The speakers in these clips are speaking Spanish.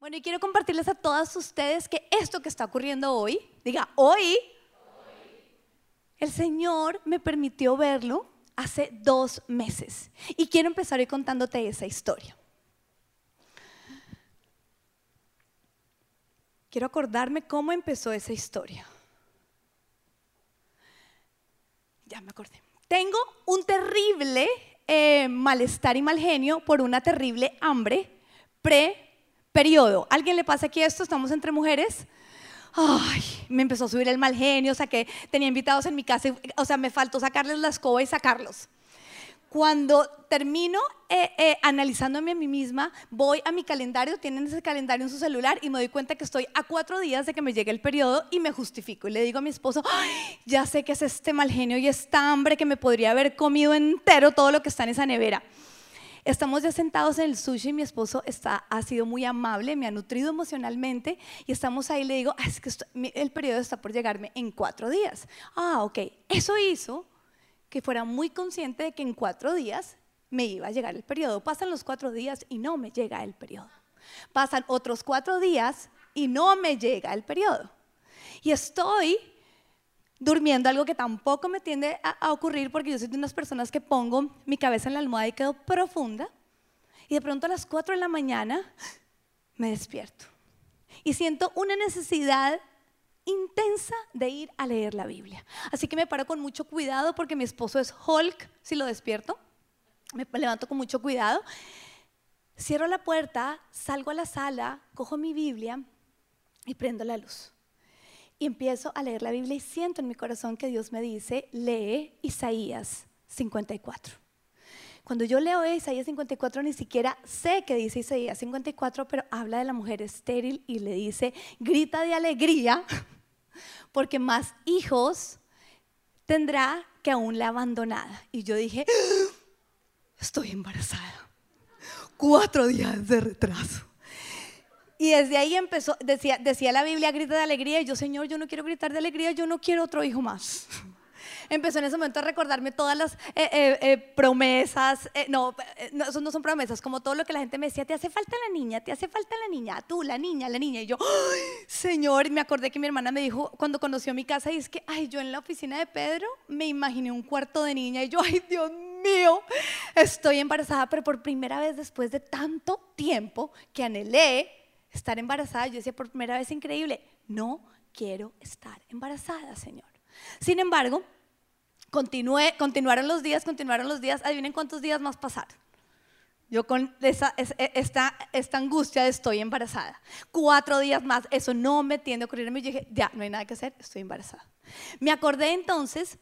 Bueno, y quiero compartirles a todas ustedes que esto que está ocurriendo hoy, diga, hoy, el Señor me permitió verlo hace dos meses. Y quiero empezar hoy contándote esa historia. Quiero acordarme cómo empezó esa historia. Ya me acordé. Tengo un terrible eh, malestar y mal genio por una terrible hambre pre-periodo. ¿Alguien le pasa aquí esto? Estamos entre mujeres. Ay, me empezó a subir el mal genio, o sea que tenía invitados en mi casa, o sea, me faltó sacarles la escoba y sacarlos. Cuando termino eh, eh, analizándome a mí misma, voy a mi calendario, tienen ese calendario en su celular y me doy cuenta que estoy a cuatro días de que me llegue el periodo y me justifico y le digo a mi esposo, ya sé que es este mal genio y esta hambre que me podría haber comido entero todo lo que está en esa nevera. Estamos ya sentados en el sushi, mi esposo está, ha sido muy amable, me ha nutrido emocionalmente y estamos ahí, le digo, es que el periodo está por llegarme en cuatro días. Ah, ok, eso hizo que fuera muy consciente de que en cuatro días me iba a llegar el periodo. Pasan los cuatro días y no me llega el periodo. Pasan otros cuatro días y no me llega el periodo. Y estoy durmiendo, algo que tampoco me tiende a, ocurrir porque yo soy de unas personas que pongo mi cabeza en la almohada y quedo profunda. Y de pronto a las cuatro de la mañana me despierto. Y siento una necesidad intensa de ir a leer la Biblia. Así que me paro con mucho cuidado porque mi esposo es Hulk, si lo despierto. Me levanto con mucho cuidado. Cierro la puerta, salgo a la sala, cojo mi Biblia y prendo la luz. Y empiezo a leer la Biblia y siento en mi corazón que Dios me dice, lee Isaías 54. Cuando yo leo Isaías 54 ni siquiera sé qué dice Isaías 54, pero habla de la mujer estéril y le dice, grita de alegría porque más hijos tendrá que aún la abandonada. Y yo dije, ¡Ah! estoy embarazada. Cuatro días de retraso. Y desde ahí empezó, decía, decía la Biblia, grita de alegría, y yo, Señor, yo no quiero gritar de alegría, yo no quiero otro hijo más empezó en ese momento a recordarme todas las eh, eh, eh, promesas, no, no, eso no son promesas, como todo lo que la gente me decía, te hace falta la niña, te hace falta la niña, tú, la niña, la niña. Y yo, Señor, me acordé que mi hermana me dijo cuando conoció mi casa, y es que, ay, yo en la oficina de Pedro me imaginé un cuarto de niña, y yo, ay, Dios mío, estoy embarazada, pero por primera vez después de tanto tiempo que anhelé estar embarazada, yo decía, por primera vez increíble, no quiero estar embarazada, Señor. Sin embargo, Continué, continuaron los días, continuaron los días. Adivinen cuántos días más pasaron. Yo con esa, e, esta, esta angustia de estoy embarazada. Cuatro días más, eso no me tiende a ocurrir. Y dije, ya, no hay nada que hacer, estoy embarazada. Me acordé entonces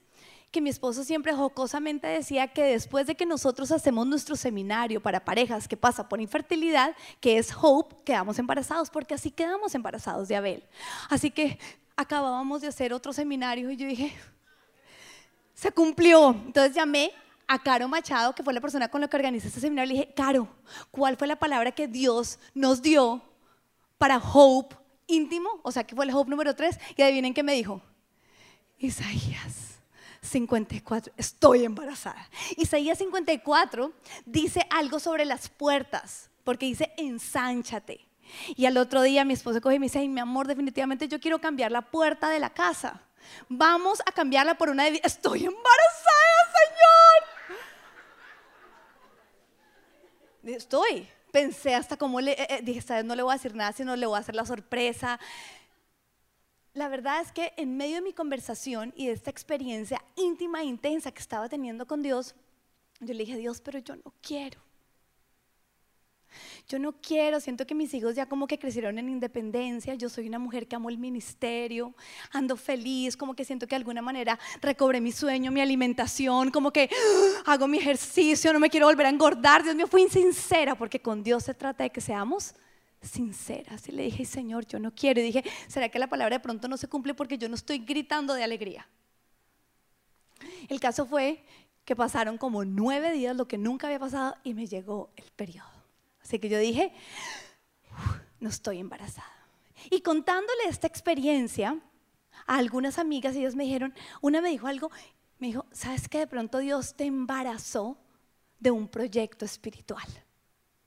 que mi esposo siempre jocosamente decía que después de que nosotros hacemos nuestro seminario para parejas que pasa por infertilidad, que es Hope, quedamos embarazados, porque así quedamos embarazados de Abel. Así que acabábamos de hacer otro seminario y yo dije, se cumplió. Entonces llamé a Caro Machado, que fue la persona con la que organizé este seminario, le dije, Caro, ¿cuál fue la palabra que Dios nos dio para hope íntimo? O sea, que fue el hope número 3. Y adivinen qué me dijo. Isaías 54, estoy embarazada. Isaías 54 dice algo sobre las puertas, porque dice, ensánchate. Y al otro día mi esposo coge y me dice, Ay, mi amor, definitivamente yo quiero cambiar la puerta de la casa. Vamos a cambiarla por una de... Estoy embarazada, Señor. Estoy. Pensé hasta cómo le... Eh, eh, dije, esta vez no le voy a decir nada, sino le voy a hacer la sorpresa. La verdad es que en medio de mi conversación y de esta experiencia íntima e intensa que estaba teniendo con Dios, yo le dije, Dios, pero yo no quiero. Yo no quiero, siento que mis hijos ya como que crecieron en independencia, yo soy una mujer que amo el ministerio, ando feliz, como que siento que de alguna manera recobré mi sueño, mi alimentación, como que ¡ah! hago mi ejercicio, no me quiero volver a engordar. Dios mío, fui insincera porque con Dios se trata de que seamos sinceras. Y le dije, Señor, yo no quiero. Y dije, ¿será que la palabra de pronto no se cumple porque yo no estoy gritando de alegría? El caso fue que pasaron como nueve días, lo que nunca había pasado, y me llegó el periodo. Así que yo dije, no estoy embarazada. Y contándole esta experiencia a algunas amigas, ellas me dijeron, una me dijo algo, me dijo, ¿sabes que de pronto Dios te embarazó de un proyecto espiritual?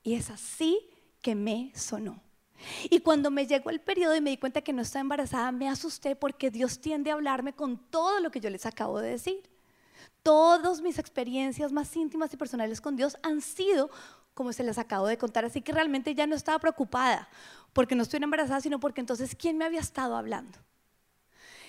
Y es así que me sonó. Y cuando me llegó el periodo y me di cuenta que no estaba embarazada, me asusté porque Dios tiende a hablarme con todo lo que yo les acabo de decir. Todas mis experiencias más íntimas y personales con Dios han sido como se les acabo de contar, así que realmente ya no estaba preocupada porque no estoy embarazada, sino porque entonces ¿quién me había estado hablando?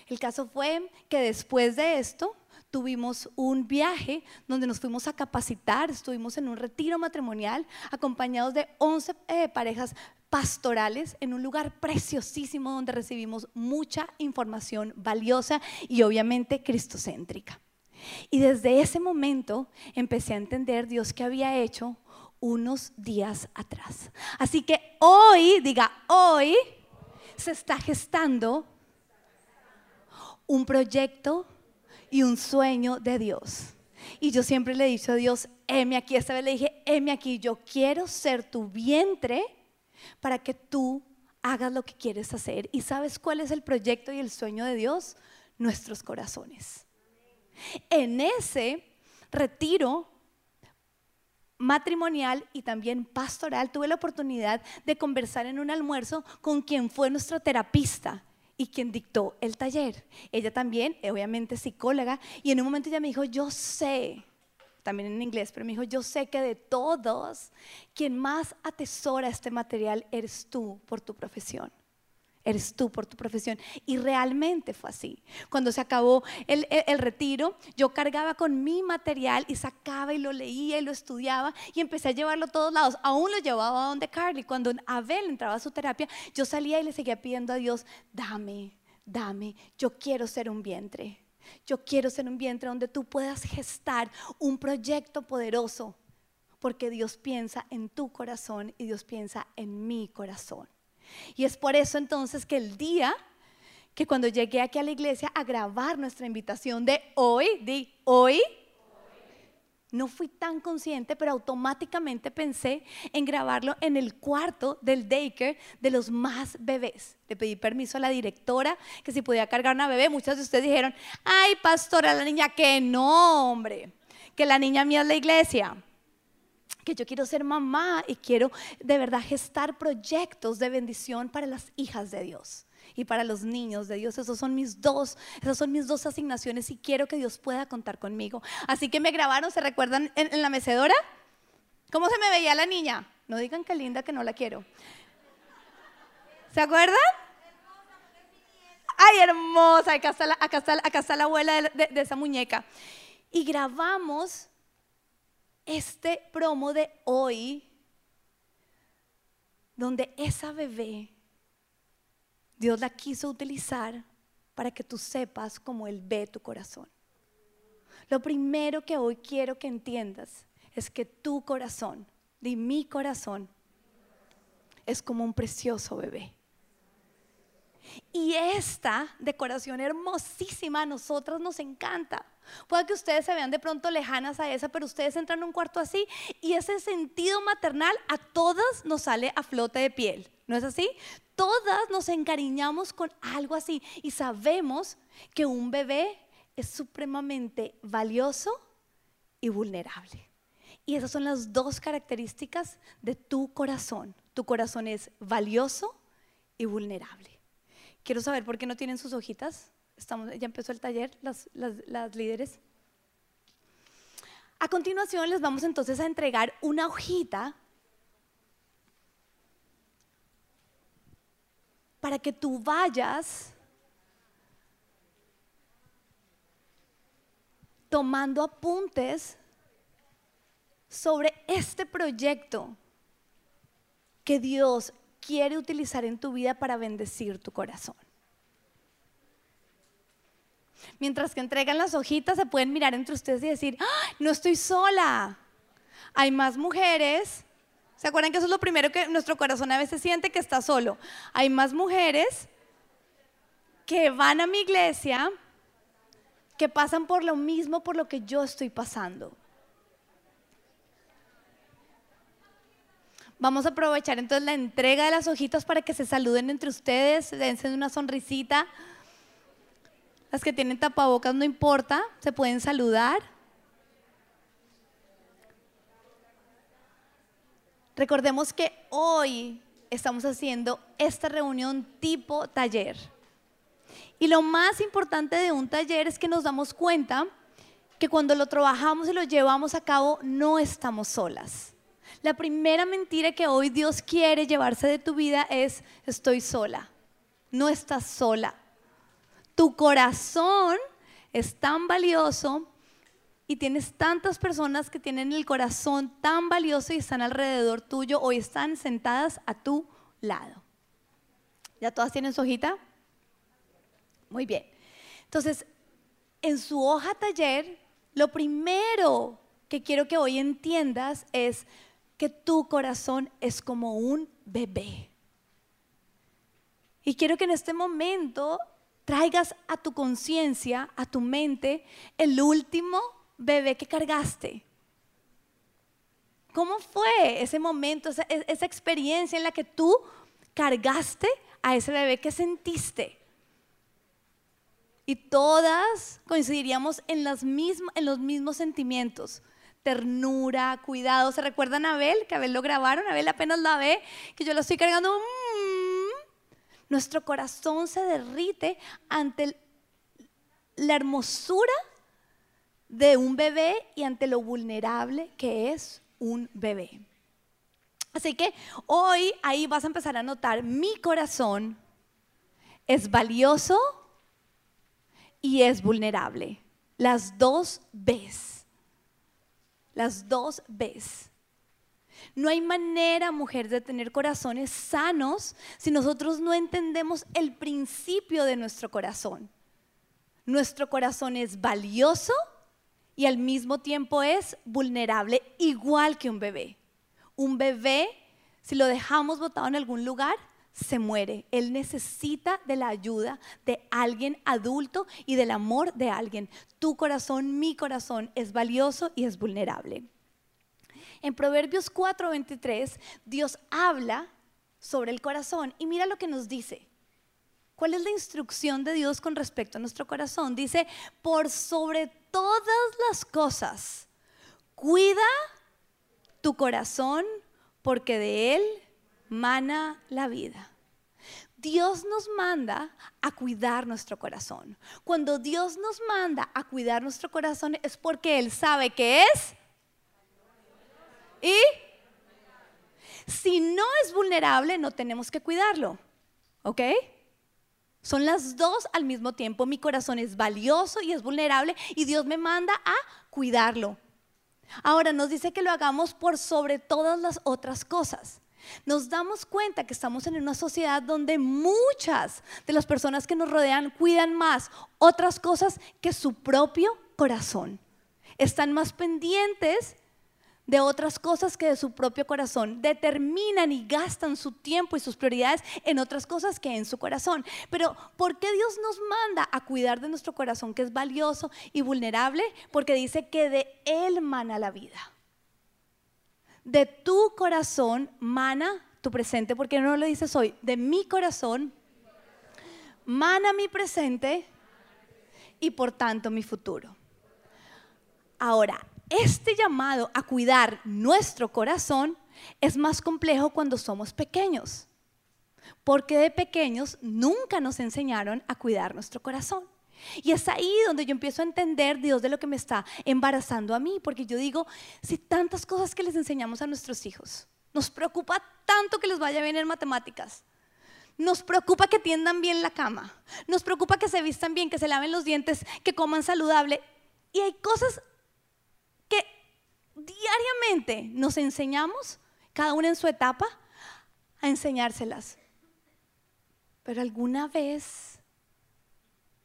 El caso fue que después de esto tuvimos un viaje donde nos fuimos a capacitar, estuvimos en un retiro matrimonial acompañados de 11 eh, parejas pastorales en un lugar preciosísimo donde recibimos mucha información valiosa y obviamente cristocéntrica. Y desde ese momento empecé a entender Dios que había hecho unos días atrás. Así que hoy, diga, hoy se está gestando un proyecto y un sueño de Dios. Y yo siempre le he dicho a Dios, heme aquí, esta vez le dije, heme aquí, yo quiero ser tu vientre para que tú hagas lo que quieres hacer. ¿Y sabes cuál es el proyecto y el sueño de Dios? Nuestros corazones. En ese retiro matrimonial y también pastoral tuve la oportunidad de conversar en un almuerzo con quien fue nuestro terapista y quien dictó el taller. Ella también, obviamente psicóloga, y en un momento ella me dijo, yo sé también en inglés, pero me dijo, yo sé que de todos, quien más atesora este material eres tú por tu profesión. Eres tú por tu profesión. Y realmente fue así. Cuando se acabó el, retiro, yo cargaba con mi material y sacaba y lo leía y lo estudiaba y empecé a llevarlo a todos lados. Aún lo llevaba a donde Carly. Cuando Abel entraba a su terapia, yo salía y le seguía pidiendo a Dios, dame, dame, yo quiero ser un vientre. Yo quiero ser un vientre donde tú puedas gestar un proyecto poderoso, porque Dios piensa en tu corazón y Dios piensa en mi corazón. Y es por eso entonces que el día que cuando llegué aquí a la iglesia a grabar nuestra invitación de hoy, di hoy, no fui tan consciente, pero automáticamente pensé en grabarlo en el cuarto del daycare de los más bebés. Le pedí permiso a la directora que si podía cargar una bebé. Muchas de ustedes dijeron, ay, pastora, la niña, que no, hombre, que la niña mía es la iglesia que yo quiero ser mamá y quiero de verdad gestar proyectos de bendición para las hijas de Dios y para los niños de Dios. Esos son mis dos, esas son mis dos asignaciones y quiero que Dios pueda contar conmigo. Así que me grabaron, ¿se recuerdan en, la mecedora? ¿Cómo se me veía la niña? No digan que linda que no la quiero. ¿Se acuerdan? Ay, hermosa, acá está la, acá está, acá está la abuela de, de esa muñeca. Y grabamos este promo de hoy, donde esa bebé Dios la quiso utilizar para que tú sepas cómo Él ve tu corazón. Lo primero que hoy quiero que entiendas es que tu corazón, de mi corazón, es como un precioso bebé. Y esta decoración hermosísima a nosotros nos encanta. Puede que ustedes se vean de pronto lejanas a esa, pero ustedes entran en un cuarto así y ese sentido maternal a todas nos sale a flote de piel. ¿No es así? Todas nos encariñamos con algo así y sabemos que un bebé es supremamente valioso y vulnerable. Y esas son las dos características de tu corazón. Tu corazón es valioso y vulnerable. Quiero saber por qué no tienen sus hojitas. Ya empezó el taller, las, las líderes. A continuación les vamos entonces a entregar una hojita para que tú vayas tomando apuntes sobre este proyecto que Dios quiere utilizar en tu vida para bendecir tu corazón. Mientras que entregan las hojitas, se pueden mirar entre ustedes y decir, ¡Ah, no estoy sola. Hay más mujeres ¿Se acuerdan que eso es lo primero que nuestro corazón a veces siente que está solo? Hay más mujeres que van a mi iglesia que pasan por lo mismo por lo que yo estoy pasando. Vamos a aprovechar entonces la entrega de las hojitas para que se saluden entre ustedes, dense una sonrisita. Las que tienen tapabocas no importa, se pueden saludar. Recordemos que hoy estamos haciendo esta reunión tipo taller. Y lo más importante de un taller es que nos damos cuenta que cuando lo trabajamos y lo llevamos a cabo no estamos solas. La primera mentira que hoy Dios quiere llevarse de tu vida es estoy sola. No estás sola. Tu corazón es tan valioso y tienes tantas personas que tienen el corazón tan valioso y están alrededor tuyo o están sentadas a tu lado. ¿Ya todas tienen su hojita? Muy bien. Entonces, en su hoja taller, lo primero que quiero que hoy entiendas es que tu corazón es como un bebé. Y quiero que en este momento traigas a tu conciencia, a tu mente, el último bebé que cargaste. ¿Cómo fue ese momento, esa, esa, experiencia en la que tú cargaste a ese bebé que sentiste? Y todas coincidiríamos en, en los mismos sentimientos. Ternura, cuidado. ¿Se recuerdan a Abel? Que Abel lo grabaron. Abel apenas la ve, que yo lo estoy cargando. Mm. Nuestro corazón se derrite ante la hermosura de un bebé y ante lo vulnerable que es un bebé. Así que hoy ahí vas a empezar a notar, mi corazón es valioso y es vulnerable. Las dos ves. Las dos ves. No hay manera, mujer, de tener corazones sanos si nosotros no entendemos el principio de nuestro corazón. Nuestro corazón es valioso y al mismo tiempo es vulnerable, igual que un bebé. Un bebé, si lo dejamos botado en algún lugar, se muere. Él necesita de la ayuda de alguien adulto y del amor de alguien. Tu corazón, mi corazón es valioso y es vulnerable. En Proverbios 4:23, Dios habla sobre el corazón y mira lo que nos dice. ¿Cuál es la instrucción de Dios con respecto a nuestro corazón? Dice, por sobre todas las cosas, cuida tu corazón porque de él mana la vida. Dios nos manda a cuidar nuestro corazón. Cuando Dios nos manda a cuidar nuestro corazón es porque Él sabe que es. Y si no es vulnerable, no tenemos que cuidarlo. ¿Ok? Son las dos al mismo tiempo. Mi corazón es valioso y es vulnerable y Dios me manda a cuidarlo. Ahora nos dice que lo hagamos por sobre todas las otras cosas. Nos damos cuenta que estamos en una sociedad donde muchas de las personas que nos rodean cuidan más otras cosas que su propio corazón. Están más pendientes de otras cosas que de su propio corazón. Determinan y gastan su tiempo y sus prioridades en otras cosas que en su corazón. Pero ¿por qué Dios nos manda a cuidar de nuestro corazón que es valioso y vulnerable? Porque dice que de Él mana la vida. De tu corazón mana tu presente, porque no lo dices hoy, de mi corazón mana mi presente y por tanto mi futuro. Ahora, este llamado a cuidar nuestro corazón es más complejo cuando somos pequeños, porque de pequeños nunca nos enseñaron a cuidar nuestro corazón. Y es ahí donde yo empiezo a entender Dios de lo que me está embarazando a mí, porque yo digo, si tantas cosas que les enseñamos a nuestros hijos, nos preocupa tanto que les vaya bien en matemáticas, nos preocupa que tiendan bien la cama, nos preocupa que se vistan bien, que se laven los dientes, que coman saludable, y hay cosas que diariamente nos enseñamos, cada una en su etapa, a enseñárselas. Pero alguna vez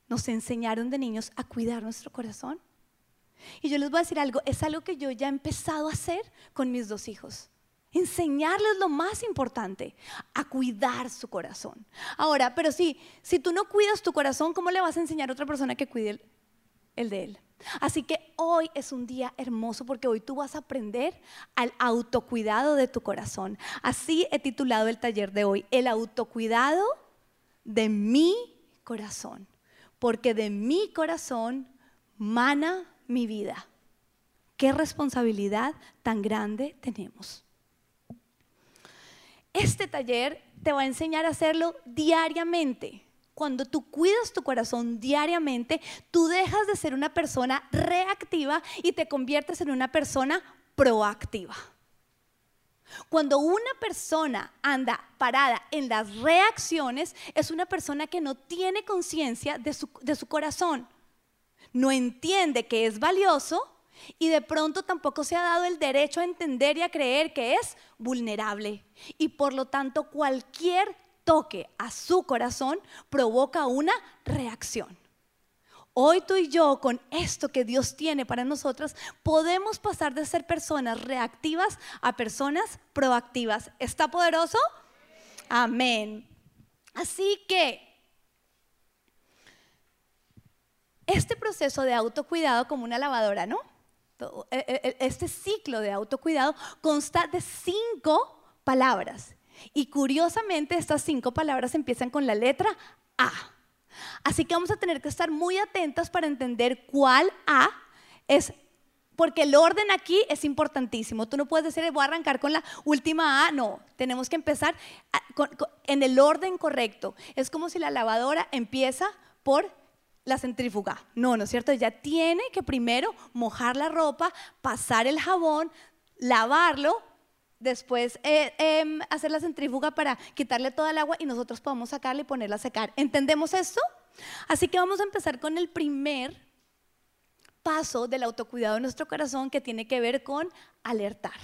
nos enseñaron de niños a cuidar nuestro corazón. Y yo les voy a decir algo, es algo que yo ya he empezado a hacer con mis dos hijos. Enseñarles lo más importante, a cuidar su corazón. Ahora, pero sí, si tú no cuidas tu corazón, ¿cómo le vas a enseñar a otra persona que cuide el, el de él? Así que hoy es un día hermoso porque hoy tú vas a aprender al autocuidado de tu corazón. Así he titulado el taller de hoy, el autocuidado de mi corazón. Porque de mi corazón mana mi vida. Qué responsabilidad tan grande tenemos. este taller te va a enseñar a hacerlo diariamente. Cuando tú cuidas tu corazón diariamente, tú dejas de ser una persona reactiva y te conviertes en una persona proactiva. Cuando una persona anda parada en las reacciones, es una persona que no tiene conciencia de su, de su, corazón. No entiende que es valioso y de pronto tampoco se ha dado el derecho a entender y a creer que es vulnerable. Y por lo tanto cualquier toque a su corazón provoca una reacción. Hoy tú y yo, con esto que Dios tiene para nosotras, podemos pasar de ser personas reactivas a personas proactivas. ¿Está poderoso? Amén. Así que este proceso de autocuidado como una lavadora, ¿no? E, e, e, este ciclo de autocuidado consta de cinco palabras. Y curiosamente estas cinco palabras empiezan con la letra A. Así que vamos a tener que estar muy atentas para entender cuál A es, porque el orden aquí es importantísimo. Tú no puedes decir, voy a arrancar con la última A, no, tenemos que empezar en el orden correcto. Es como si la lavadora empieza por la centrífuga. No, ¿no es cierto? Ella tiene que primero mojar la ropa, pasar el jabón, lavarlo, después eh, em, hacer la centrífuga para quitarle toda el agua y nosotros podemos sacarla y ponerla a secar. ¿Entendemos esto? Así que vamos a empezar con el primer paso del autocuidado de nuestro corazón que tiene que ver con alertar.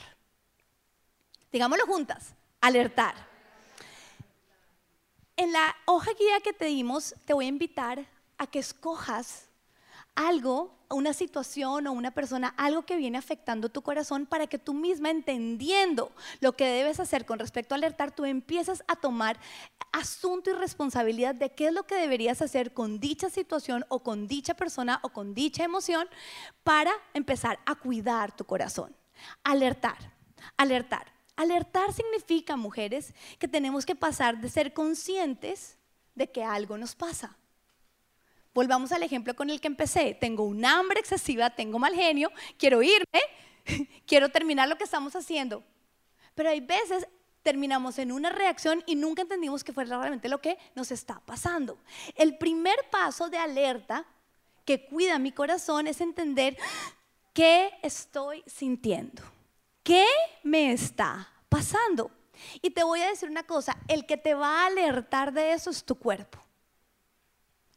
Digámoslo juntas, alertar. En la hoja guía que te dimos, te voy a invitar a que escojas algo, una situación o una persona, algo que viene afectando tu corazón para que tú misma entendiendo lo que debes hacer con respecto a alertar, tú empiezas a tomar asunto y responsabilidad de qué es lo que deberías hacer con dicha situación o con dicha persona o con dicha emoción para empezar a cuidar tu corazón. Alertar, alertar. Alertar significa, mujeres, que tenemos que pasar de ser conscientes de que algo nos pasa Volvamos al ejemplo con el que empecé. Tengo un hambre excesiva, tengo mal genio, quiero irme, quiero terminar lo que estamos haciendo. Pero hay veces terminamos en una reacción y nunca entendimos que fue realmente lo que nos está pasando. El primer paso de alerta que cuida mi corazón es entender qué estoy sintiendo, qué me está pasando. Y te voy a decir una cosa, el que te va a alertar de eso es tu cuerpo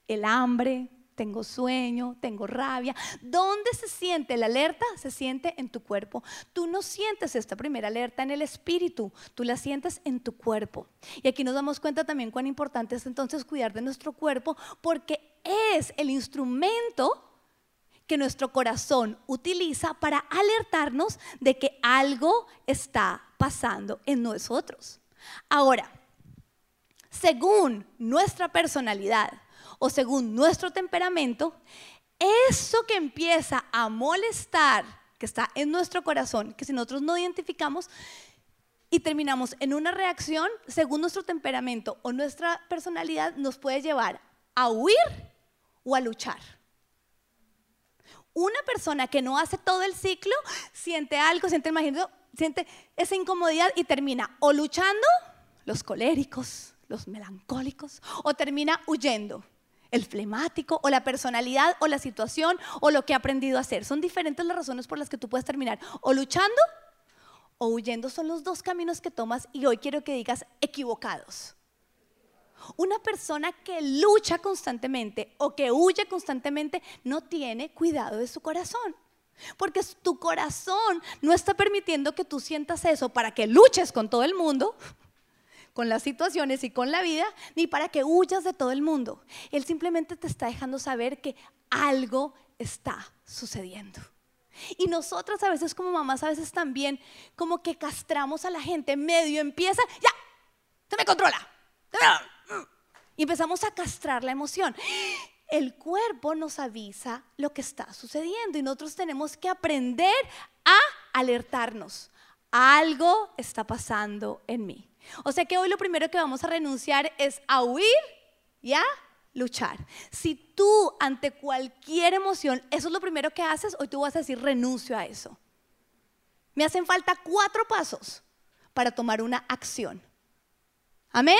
el hambre, tengo sueño, tengo rabia. ¿Dónde se siente la alerta? Se siente en tu cuerpo. Tú no sientes esta primera alerta en el espíritu, tú la sientes en tu cuerpo. Y aquí nos damos cuenta también cuán importante es entonces cuidar de nuestro cuerpo porque es el instrumento que nuestro corazón utiliza para alertarnos de que algo está pasando en nosotros. Ahora, según nuestra personalidad, o según nuestro temperamento, eso que empieza a molestar, que está en nuestro corazón, que si nosotros no identificamos y terminamos en una reacción, según nuestro temperamento o nuestra personalidad, nos puede llevar a huir o a luchar. Una persona que no hace todo el ciclo siente algo, siente siente esa incomodidad y termina o luchando, los coléricos, los melancólicos, o termina huyendo el flemático o la personalidad o la situación o lo que ha aprendido a hacer. Son diferentes las razones por las que tú puedes terminar o luchando o huyendo. Son los dos caminos que tomas y hoy quiero que digas equivocados. Una persona que lucha constantemente o que huye constantemente no tiene cuidado de su corazón. Porque tu corazón no está permitiendo que tú sientas eso para que luches con todo el mundo, con las situaciones y con la vida, ni para que huyas de todo el mundo. Él simplemente te está dejando saber que algo está sucediendo. Y nosotras a veces como mamás, a veces también como que castramos a la gente, medio empieza, ya, se me controla. Y empezamos a castrar la emoción. El cuerpo nos avisa lo que está sucediendo y nosotros tenemos que aprender a alertarnos. Algo está pasando en mí. O sea que hoy lo primero que vamos a renunciar es a huir y a luchar. Si tú ante cualquier emoción, eso es lo primero que haces, hoy tú vas a decir renuncio a eso. Me hacen falta cuatro pasos para tomar una acción. Amén.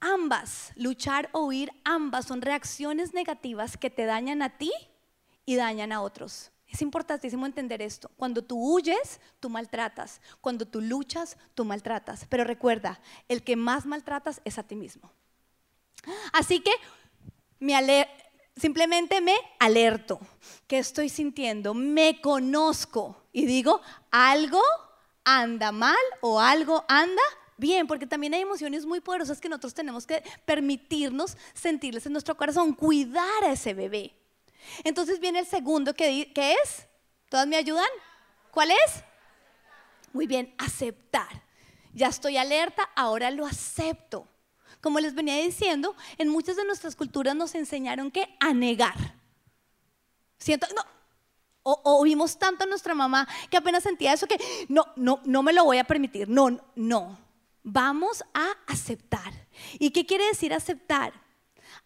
Ambas, luchar o huir, ambas son reacciones negativas que te dañan a ti y dañan a otros. Es importantísimo entender esto. Cuando tú huyes, tú maltratas. Cuando tú luchas, tú maltratas. Pero recuerda, el que más maltratas es a ti mismo. Así que me simplemente me alerto. ¿Qué estoy sintiendo? Me conozco y digo, algo anda mal o algo anda bien, porque también hay emociones muy poderosas que nosotros tenemos que permitirnos sentirles en nuestro corazón, cuidar a ese bebé. Entonces viene el segundo que, es, ¿todas me ayudan? ¿Cuál es? Muy bien, aceptar. Ya estoy alerta, ahora lo acepto. Como les venía diciendo, en muchas de nuestras culturas nos enseñaron que a negar. Siento, no, o, oímos tanto a nuestra mamá que apenas sentía eso que no, no, no me lo voy a permitir. No, no. Vamos a aceptar. ¿Y qué quiere decir aceptar?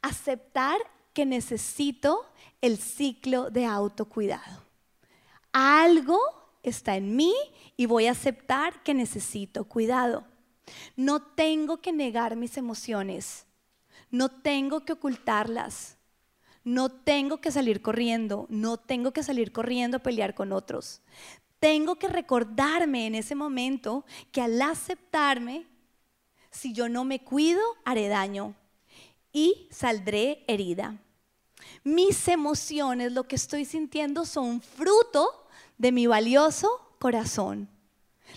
Aceptar que necesito el ciclo de autocuidado. Algo está en mí y voy a aceptar que necesito cuidado. No tengo que negar mis emociones. No tengo que ocultarlas. No tengo que salir corriendo. No tengo que salir corriendo a pelear con otros. Tengo que recordarme en ese momento que al aceptarme, si yo no me cuido, haré daño y saldré herida. Mis emociones, lo que estoy sintiendo, son fruto de mi valioso corazón.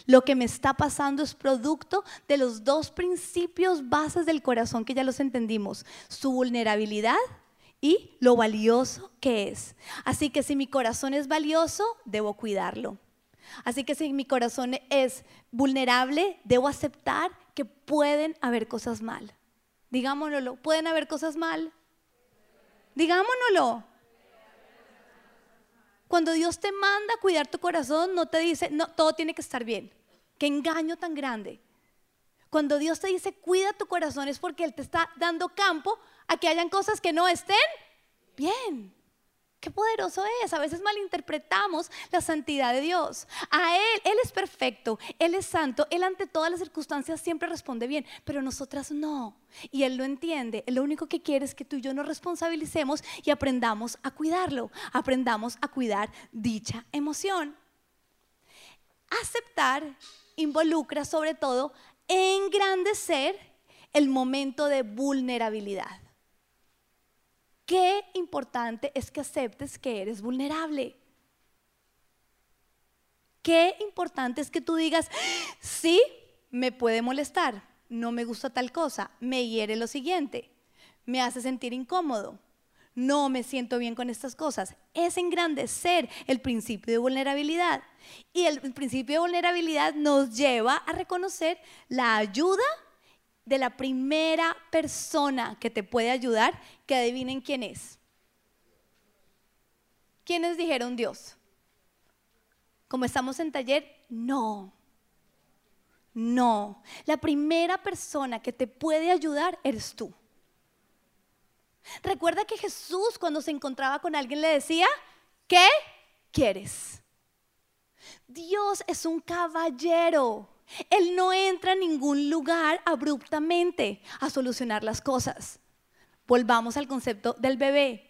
Lo que me está pasando es producto de los dos principios bases del corazón que ya los entendimos, su vulnerabilidad y lo valioso que es. Así que si mi corazón es valioso, debo cuidarlo. Así que si mi corazón es vulnerable, debo aceptar que pueden haber cosas mal. Digámoslo, pueden haber cosas mal. Digámonoslo. Cuando Dios te manda a cuidar tu corazón, no te dice, no, todo tiene que estar bien. Qué engaño tan grande. Cuando Dios te dice, cuida tu corazón, es porque Él te está dando campo a que hayan cosas que no estén bien. Qué poderoso es. A veces malinterpretamos la santidad de Dios. A Él, Él es perfecto, Él es santo, Él ante todas las circunstancias siempre responde bien, pero nosotras no. Y Él lo entiende. Él lo único que quiere es que tú y yo nos responsabilicemos y aprendamos a cuidarlo, aprendamos a cuidar dicha emoción. Aceptar involucra sobre todo engrandecer el momento de vulnerabilidad. Qué importante es que aceptes que eres vulnerable. Qué importante es que tú digas, sí, me puede molestar, no me gusta tal cosa, me hiere lo siguiente, me hace sentir incómodo, no me siento bien con estas cosas. Es engrandecer el principio de vulnerabilidad. Y el principio de vulnerabilidad nos lleva a reconocer la ayuda de la primera persona que te puede ayudar, que adivinen quién es. ¿Quiénes dijeron Dios? Como estamos en taller, no. No. La primera persona que te puede ayudar eres tú. Recuerda que Jesús cuando se encontraba con alguien le decía, ¿qué quieres? Dios es un caballero. Él no entra en ningún lugar abruptamente a solucionar las cosas. Volvamos al concepto del bebé.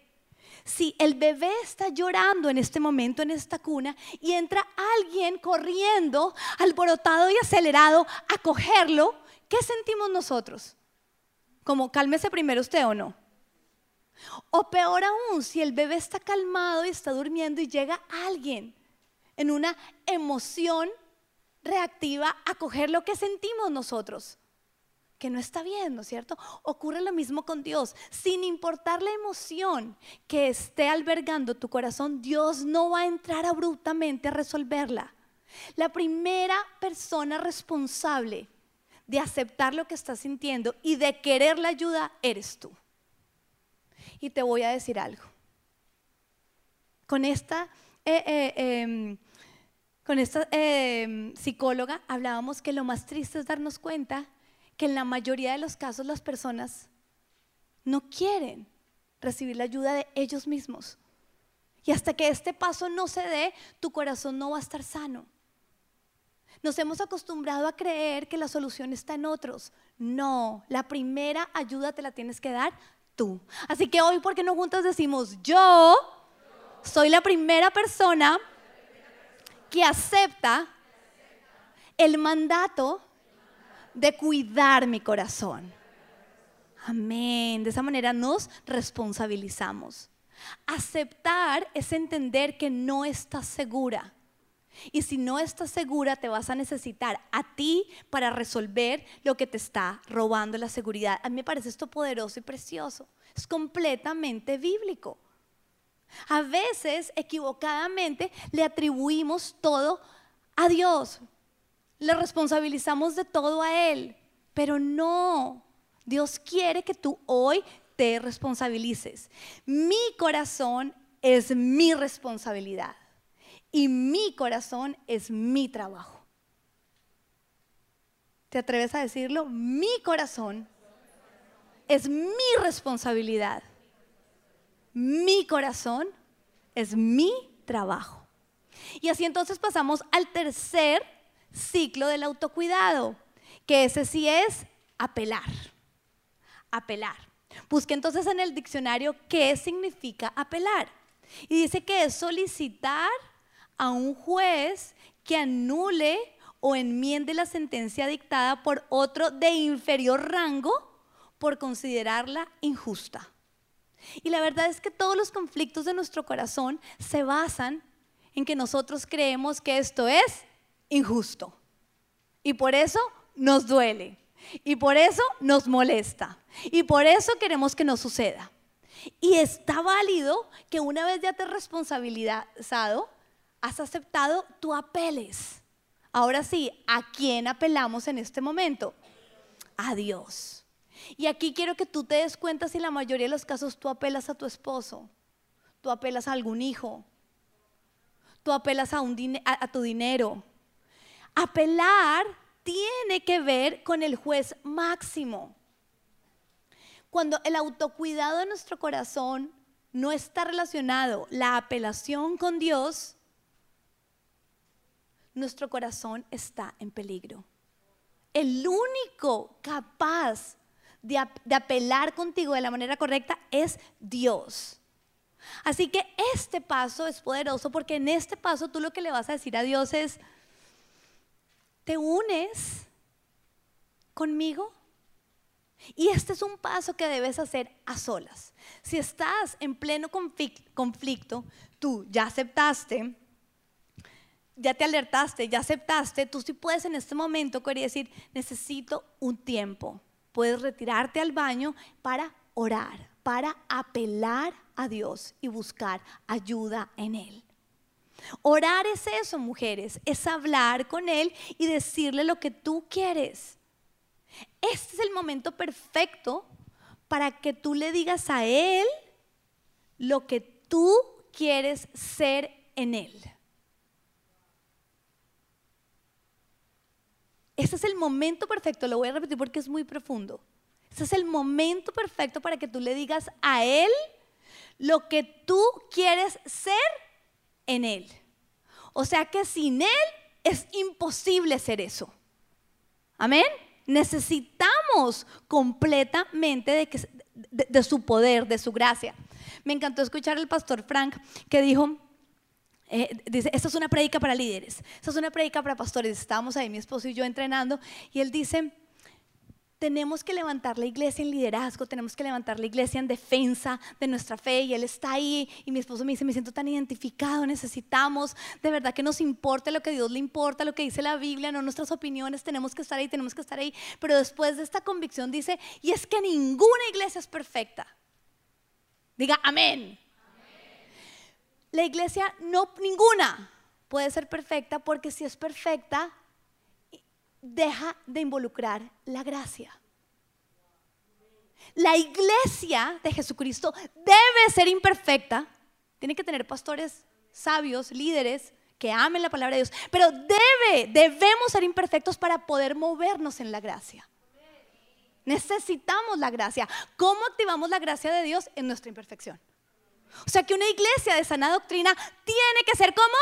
Si el bebé está llorando en este momento en esta cuna y entra alguien corriendo, alborotado y acelerado a cogerlo, ¿qué sentimos nosotros? Como cálmese primero usted o no. O peor aún, si el bebé está calmado y está durmiendo y llega alguien en una emoción reactiva a coger lo que sentimos nosotros, que no está bien, ¿no es cierto? Ocurre lo mismo con Dios. Sin importar la emoción que esté albergando tu corazón, Dios no va a entrar abruptamente a resolverla. La primera persona responsable de aceptar lo que estás sintiendo y de querer la ayuda eres tú. Y te voy a decir algo. Con esta eh, eh, em, con esta em, psicóloga hablábamos que lo más triste es darnos cuenta que en la mayoría de los casos las personas no quieren recibir la ayuda de ellos mismos. Y hasta que este paso no se dé, tu corazón no va a estar sano. Nos hemos acostumbrado a creer que la solución está en otros. No, la primera ayuda te la tienes que dar tú. Así que hoy, ¿por qué no juntas decimos, yo soy la primera persona que acepta el mandato de cuidar mi corazón? Amén. De esa manera nos responsabilizamos. Aceptar es entender que no estás segura. Y si no estás segura, te vas a necesitar a ti para resolver lo que te está robando la seguridad. A mí me parece esto poderoso y precioso. Es completamente bíblico. A veces, equivocadamente, le atribuimos todo a Dios. Le responsabilizamos de todo a Él. Pero no. Dios quiere que tú hoy te responsabilices. Mi corazón es mi responsabilidad y mi corazón es mi trabajo. ¿Te atreves a decirlo? Mi corazón es mi responsabilidad. Mi corazón es mi trabajo. Y así entonces pasamos al tercer ciclo del autocuidado, que ese sí es apelar. Apelar. Busque entonces en el diccionario qué significa apelar. Y dice que es solicitar a un juez que anule o enmiende la sentencia dictada por otro de inferior rango por considerarla injusta. Y la verdad es que todos los conflictos de nuestro corazón se basan en que nosotros creemos que esto es injusto. Y por eso nos duele. Y por eso nos molesta. Y por eso queremos que no suceda. Y está válido que una vez ya te has responsabilizado, has aceptado, tú apeles. Ahora sí, ¿a quién apelamos en este momento? A Dios. Y aquí quiero que tú te des cuenta si en la mayoría de los casos tú apelas a tu esposo, tú apelas a algún hijo, tú apelas a, tu dinero. Apelar tiene que ver con el juez máximo. Cuando el autocuidado de nuestro corazón no está relacionado, la apelación con Dios, nuestro corazón está en peligro. El único capaz de, apelar contigo de la manera correcta es Dios. Así que este paso es poderoso porque en este paso tú lo que le vas a decir a Dios es, ¿Te unes conmigo? Y este es un paso que debes hacer a solas. Si estás en pleno conflicto, tú ya aceptaste, ya te alertaste, ya aceptaste, tú sí puedes en este momento querer decir, necesito un tiempo. Puedes retirarte al baño para orar, para apelar a Dios y buscar ayuda en Él. Orar es eso, mujeres, es hablar con Él y decirle lo que tú quieres. Este es el momento perfecto para que tú le digas a Él lo que tú quieres ser en Él. Este es el momento perfecto, lo voy a repetir porque es muy profundo. Este es el momento perfecto para que tú le digas a Él lo que tú quieres ser en Él. O sea que sin Él es imposible ser eso. Amén. Necesitamos completamente de, su poder, de su gracia. Me encantó escuchar al pastor Frank que dijo, eh, dice, esta es una predica para líderes, esta es una predica para pastores. Estábamos ahí, mi esposo y yo entrenando, y él dice, tenemos que levantar la iglesia en liderazgo, tenemos que levantar la iglesia en defensa de nuestra fe y él está ahí y mi esposo me dice, me siento tan identificado, necesitamos de verdad que nos importe lo que Dios le importa, lo que dice la Biblia, no nuestras opiniones, tenemos que estar ahí, tenemos que estar ahí, pero después de esta convicción dice, y es que ninguna iglesia es perfecta. Diga, amén. La iglesia no, ninguna puede ser perfecta porque si es perfecta, deja de involucrar la gracia. La iglesia de Jesucristo debe ser imperfecta. Tiene que tener pastores sabios, líderes que amen la palabra de Dios, pero debe, debemos ser imperfectos para poder movernos en la gracia. Necesitamos la gracia. ¿Cómo activamos la gracia de Dios en nuestra imperfección? O sea que una iglesia de sana doctrina tiene que ser como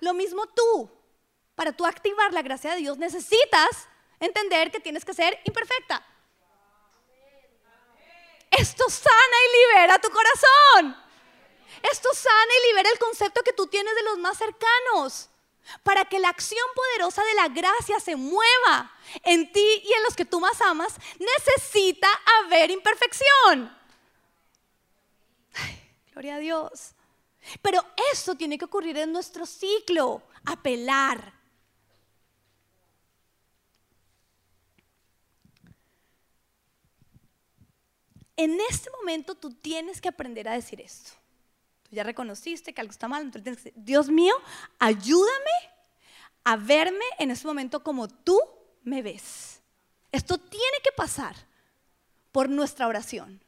lo mismo tú para tú activar la gracia de Dios, necesitas entender que tienes que ser imperfecta. Esto sana y libera tu corazón. Esto sana y libera el concepto que tú tienes de los más cercanos. Para que la acción poderosa de la gracia se mueva en ti y en los que tú más amas, necesita haber imperfección. Gloria a Dios. Pero eso tiene que ocurrir en nuestro ciclo, apelar. En este momento tú tienes que aprender a decir esto. Tú ya reconociste que algo está mal, entonces tienes que decir, Dios mío, ayúdame a verme en este momento como tú me ves. Esto tiene que pasar por nuestra oración.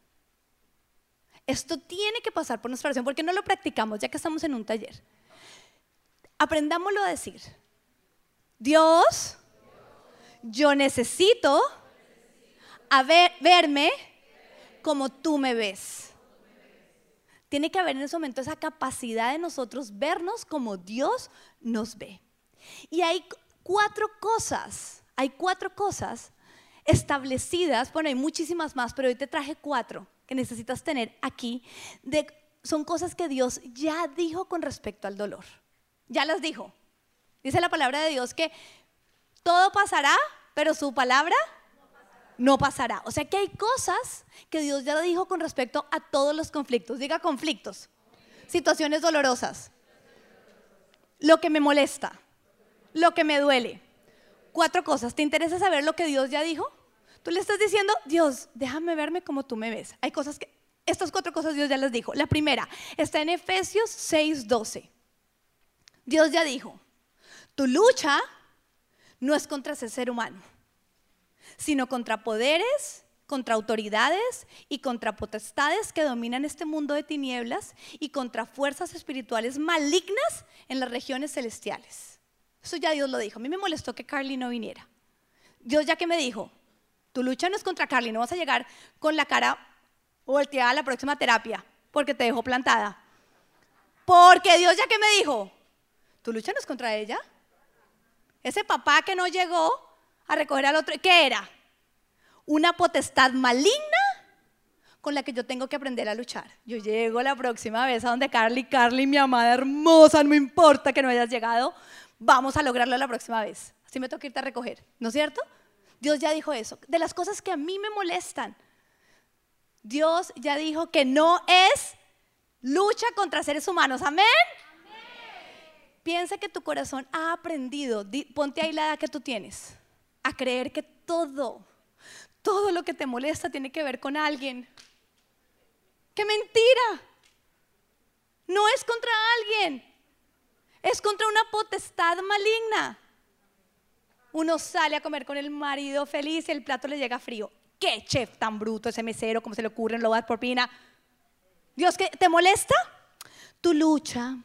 Esto tiene que pasar por nuestra oración porque no lo practicamos ya que estamos en un taller. Aprendámoslo a decir. Dios, yo necesito verme como tú me ves. Tiene que haber en ese momento esa capacidad de nosotros vernos como Dios nos ve. Y hay cuatro cosas, hay cuatro cosas establecidas, bueno, hay muchísimas más, pero hoy te traje cuatro que necesitas tener aquí, son cosas que Dios ya dijo con respecto al dolor. Ya las dijo. Dice la palabra de Dios que todo pasará, pero su palabra no pasará. O sea que hay cosas que Dios ya dijo con respecto a todos los conflictos. Diga conflictos, situaciones dolorosas, lo que me molesta, lo que me duele. Cuatro cosas. ¿Te interesa saber lo que Dios ya dijo? Tú le estás diciendo, Dios, déjame verme como tú me ves. Hay cosas que, estas cuatro cosas Dios ya las dijo. La primera está en Efesios 6:12. Dios ya dijo, tu lucha no es contra ese ser humano, sino contra poderes, contra autoridades y contra potestades que dominan este mundo de tinieblas y contra fuerzas espirituales malignas en las regiones celestiales. Eso ya Dios lo dijo. A mí me molestó que Carly no viniera. Dios ya que me dijo, tu lucha no es contra Carly, no vas a llegar con la cara volteada a la próxima terapia porque te dejó plantada. Porque Dios ya que me dijo, tu lucha no es contra ella. Ese papá que no llegó a recoger al otro, ¿qué era? Una potestad maligna con la que yo tengo que aprender a luchar. Yo llego la próxima vez a donde Carly, Carly, mi amada hermosa, no importa que no hayas llegado, vamos a lograrlo la próxima vez. Así me toca irte a recoger, ¿no es cierto? Dios ya dijo eso. De las cosas que a mí me molestan, Dios ya dijo que no es lucha contra seres humanos. Amén. Piensa que tu corazón ha aprendido, ponte ahí la edad que tú tienes, a creer que todo, todo lo que te molesta tiene que ver con alguien. ¡Qué mentira! No es contra alguien, es contra una potestad maligna. Uno sale a comer con el marido feliz y el plato le llega frío. ¿Qué chef tan bruto ese mesero? ¿Cómo se le ocurre? ¿Lo das por? Dios, ¿qué, ¿te molesta? Tu lucha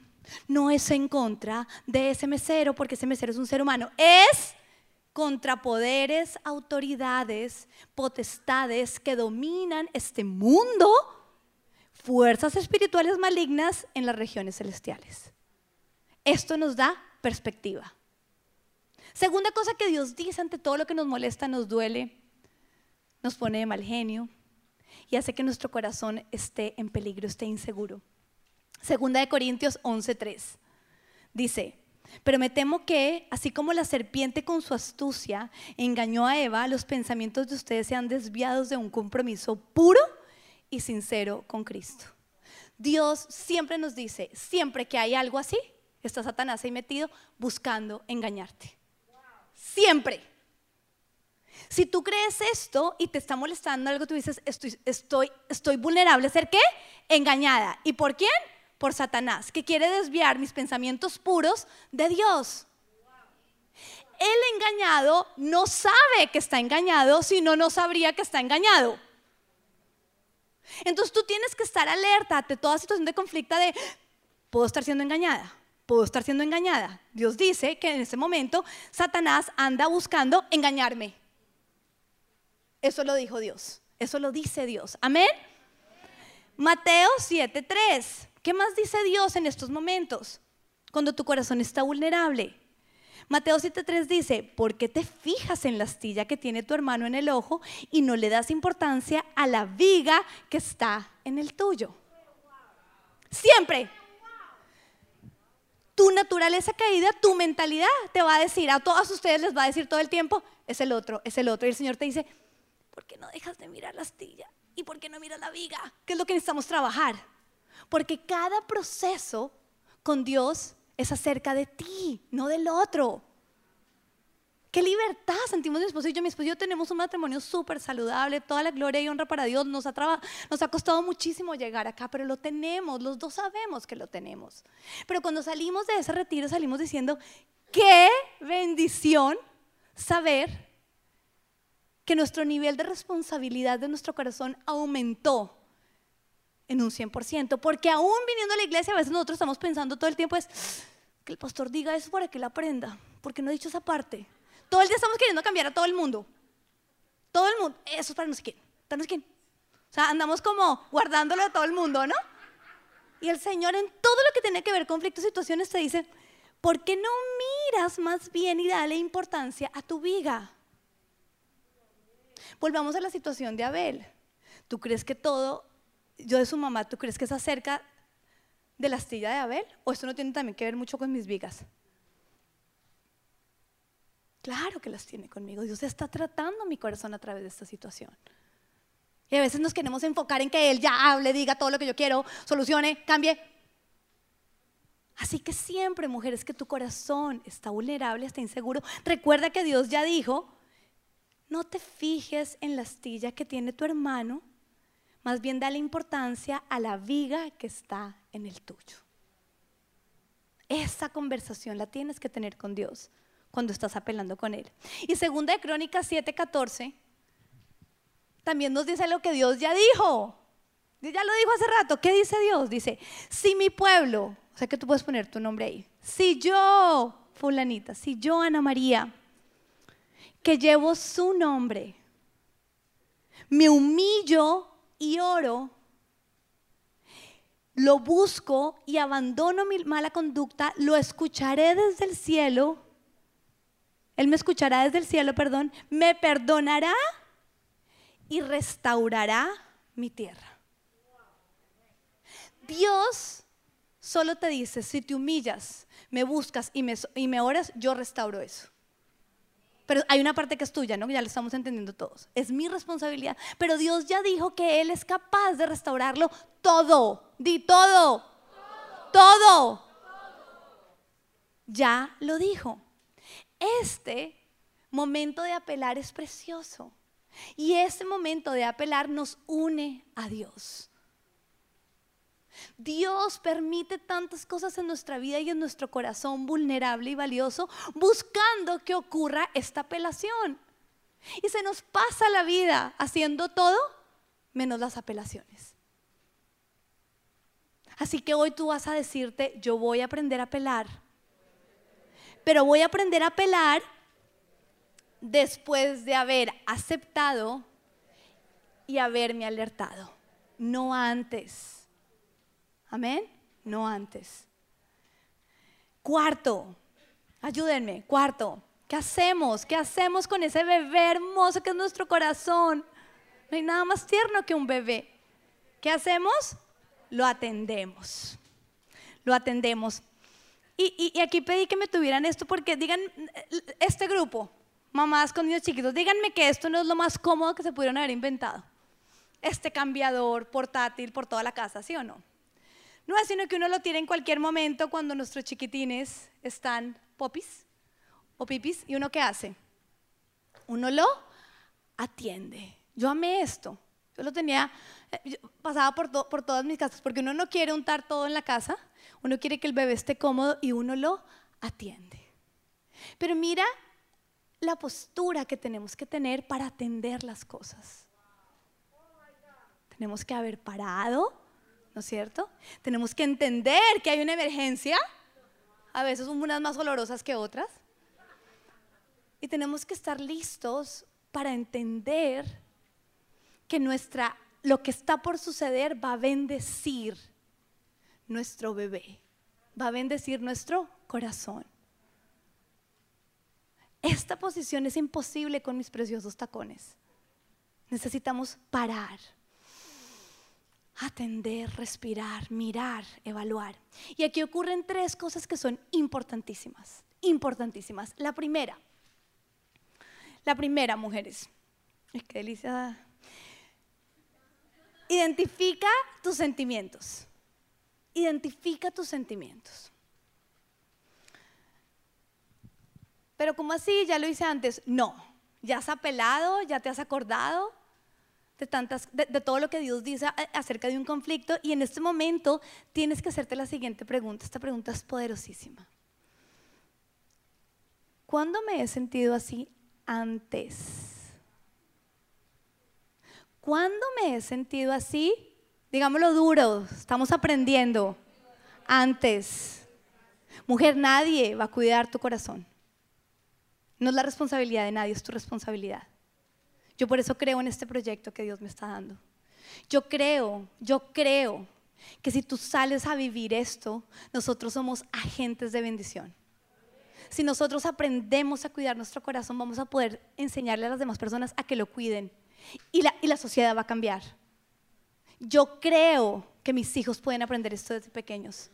no es en contra de ese mesero, porque ese mesero es un ser humano. Es contra poderes, autoridades, potestades que dominan este mundo, fuerzas espirituales malignas en las regiones celestiales. Esto nos da perspectiva. Segunda cosa que Dios dice ante todo lo que nos molesta, nos duele, nos pone de mal genio y hace que nuestro corazón esté en peligro, esté inseguro. Segunda de Corintios 11:3 dice, pero me temo que, así como la serpiente con su astucia engañó a Eva, los pensamientos de ustedes sean desviados de un compromiso puro y sincero con Cristo. Dios siempre nos dice, siempre que hay algo así, está Satanás ahí metido buscando engañarte. Siempre. Si tú crees esto y te está molestando algo, tú dices, estoy, estoy, estoy vulnerable a ser qué? Engañada. ¿Y por quién? Por Satanás, que quiere desviar mis pensamientos puros de Dios. El engañado no sabe que está engañado, si no, no sabría que está engañado. Entonces tú tienes que estar alerta ante toda situación de conflicto de, puedo estar siendo engañada puedo estar siendo engañada. Dios dice que en ese momento Satanás anda buscando engañarme. Eso lo dijo Dios. Eso lo dice Dios. Amén. Mateo 7:3. ¿Qué más dice Dios en estos momentos? Cuando tu corazón está vulnerable. Mateo 7.3 dice, ¿por qué te fijas en la astilla que tiene tu hermano en el ojo y no le das importancia a la viga que está en el tuyo? Siempre. Tu naturaleza caída, tu mentalidad te va a decir, a todos ustedes les va a decir todo el tiempo, es el otro, es el otro. Y el Señor te dice, ¿por qué no dejas de mirar la astilla? ¿Y por qué no miras la viga? ¿Qué es lo que necesitamos trabajar? Porque cada proceso con Dios es acerca de ti, no del otro. Qué libertad sentimos mi esposo y yo. Mi esposo y yo tenemos un matrimonio súper saludable, toda la gloria y honra para Dios. Nos ha, costado muchísimo llegar acá, pero lo tenemos, los dos sabemos que lo tenemos. Pero cuando salimos de ese retiro salimos diciendo, qué bendición saber que nuestro nivel de responsabilidad de nuestro corazón aumentó en un 100%, porque aún viniendo a la iglesia a veces nosotros estamos pensando todo el tiempo es que el pastor diga eso para que la aprenda, porque no he dicho esa parte. Todo el día estamos queriendo cambiar a todo el mundo. Todo el mundo, eso es para no sé quién, para no sé quién. O sea, andamos como guardándolo a todo el mundo, ¿no? Y el Señor en todo lo que tiene que ver conflictos, situaciones, te dice, ¿por qué no miras más bien y dale importancia a tu viga? Volvamos a la situación de Abel. ¿Tú crees que todo yo de su mamá, ¿tú crees que es acerca de la astilla de Abel? ¿O esto no tiene también que ver mucho con mis vigas? Claro que las tiene conmigo. Dios está tratando mi corazón a través de esta situación. Y a veces nos queremos enfocar en que Él ya hable, diga todo lo que yo quiero, solucione, cambie. Así que siempre, mujeres, que tu corazón está vulnerable, está inseguro, recuerda que Dios ya dijo, no te fijes en la astilla que tiene tu hermano, más bien dale importancia a la viga que está en el tuyo. Esa conversación la tienes que tener con Dios cuando estás apelando con Él. Y segunda de Crónicas 7:14 también nos dice lo que Dios ya dijo. Ya lo dijo hace rato. ¿Qué dice Dios? Dice, si mi pueblo, o sea que tú puedes poner tu nombre ahí, si yo, fulanita, si yo, Ana María, que llevo su nombre, me humillo y oro, lo busco y abandono mi mala conducta, lo escucharé desde el cielo, Él me escuchará desde el cielo, perdón, me perdonará y restaurará mi tierra. Dios solo te dice, si te humillas, me buscas y me, oras, yo restauro eso. Pero hay una parte que es tuya, ¿no? Ya lo estamos entendiendo todos. Es mi responsabilidad. Pero Dios ya dijo que Él es capaz de restaurarlo todo. Di. Todo. todo. Ya lo dijo. Este momento de apelar es precioso. Y ese momento de apelar nos une a Dios. Dios permite tantas cosas en nuestra vida y en nuestro corazón vulnerable y valioso buscando que ocurra esta apelación. Y se nos pasa la vida haciendo todo menos las apelaciones. Así que hoy tú vas a decirte, yo voy a aprender a apelar. Pero voy a aprender a apelar después de haber aceptado y haberme alertado, no antes. Amén. No antes. Cuarto, ayúdenme. Cuarto, ¿qué hacemos? ¿Qué hacemos con ese bebé hermoso que es nuestro corazón? No hay nada más tierno que un bebé. ¿Qué hacemos? Lo atendemos. Lo atendemos. Y, y, aquí pedí que me tuvieran esto porque digan, este grupo, mamás con niños chiquitos, díganme que esto no es lo más cómodo que se pudieron haber inventado. Este cambiador portátil por toda la casa, ¿sí o no? No es sino que uno lo tiene en cualquier momento cuando nuestros chiquitines están popis o pipis. ¿Y uno qué hace? Uno lo atiende. Yo amé esto. Yo lo tenía, eh, pasaba por, por todas mis casas, porque uno no quiere untar todo en la casa, uno quiere que el bebé esté cómodo y uno lo atiende. Pero mira la postura que tenemos que tener para atender las cosas. Tenemos que haber parado, ¿no es cierto? Tenemos que entender que hay una emergencia, a veces unas más dolorosas que otras, y tenemos que estar listos para entender que nuestra, lo que está por suceder va a bendecir nuestro bebé, va a bendecir nuestro corazón. esta posición es imposible con mis preciosos tacones. Necesitamos parar, atender, respirar, mirar, evaluar. Y aquí ocurren tres cosas que son importantísimas, importantísimas. La primera, la primera, mujeres, es que delicia. Identifica tus sentimientos. Identifica tus sentimientos. Pero como así? Ya lo hice antes. No, ya has apelado, ya te has acordado de, tantas, de, todo lo que Dios dice acerca de un conflicto y en este momento tienes que hacerte la siguiente pregunta. Esta pregunta es poderosísima. ¿Cuándo me he sentido así antes? ¿Cuándo me he sentido así? Digámoslo duro, estamos aprendiendo. Antes. Mujer, nadie va a cuidar tu corazón. No es la responsabilidad de nadie, es tu responsabilidad. Yo por eso creo en este proyecto que Dios me está dando. Yo creo, yo creo que si tú sales a vivir esto, nosotros somos agentes de bendición. Si nosotros aprendemos a cuidar nuestro corazón, vamos a poder enseñarle a las demás personas a que lo cuiden. Y la, y la sociedad va a cambiar. Yo creo que mis hijos pueden aprender esto desde pequeños.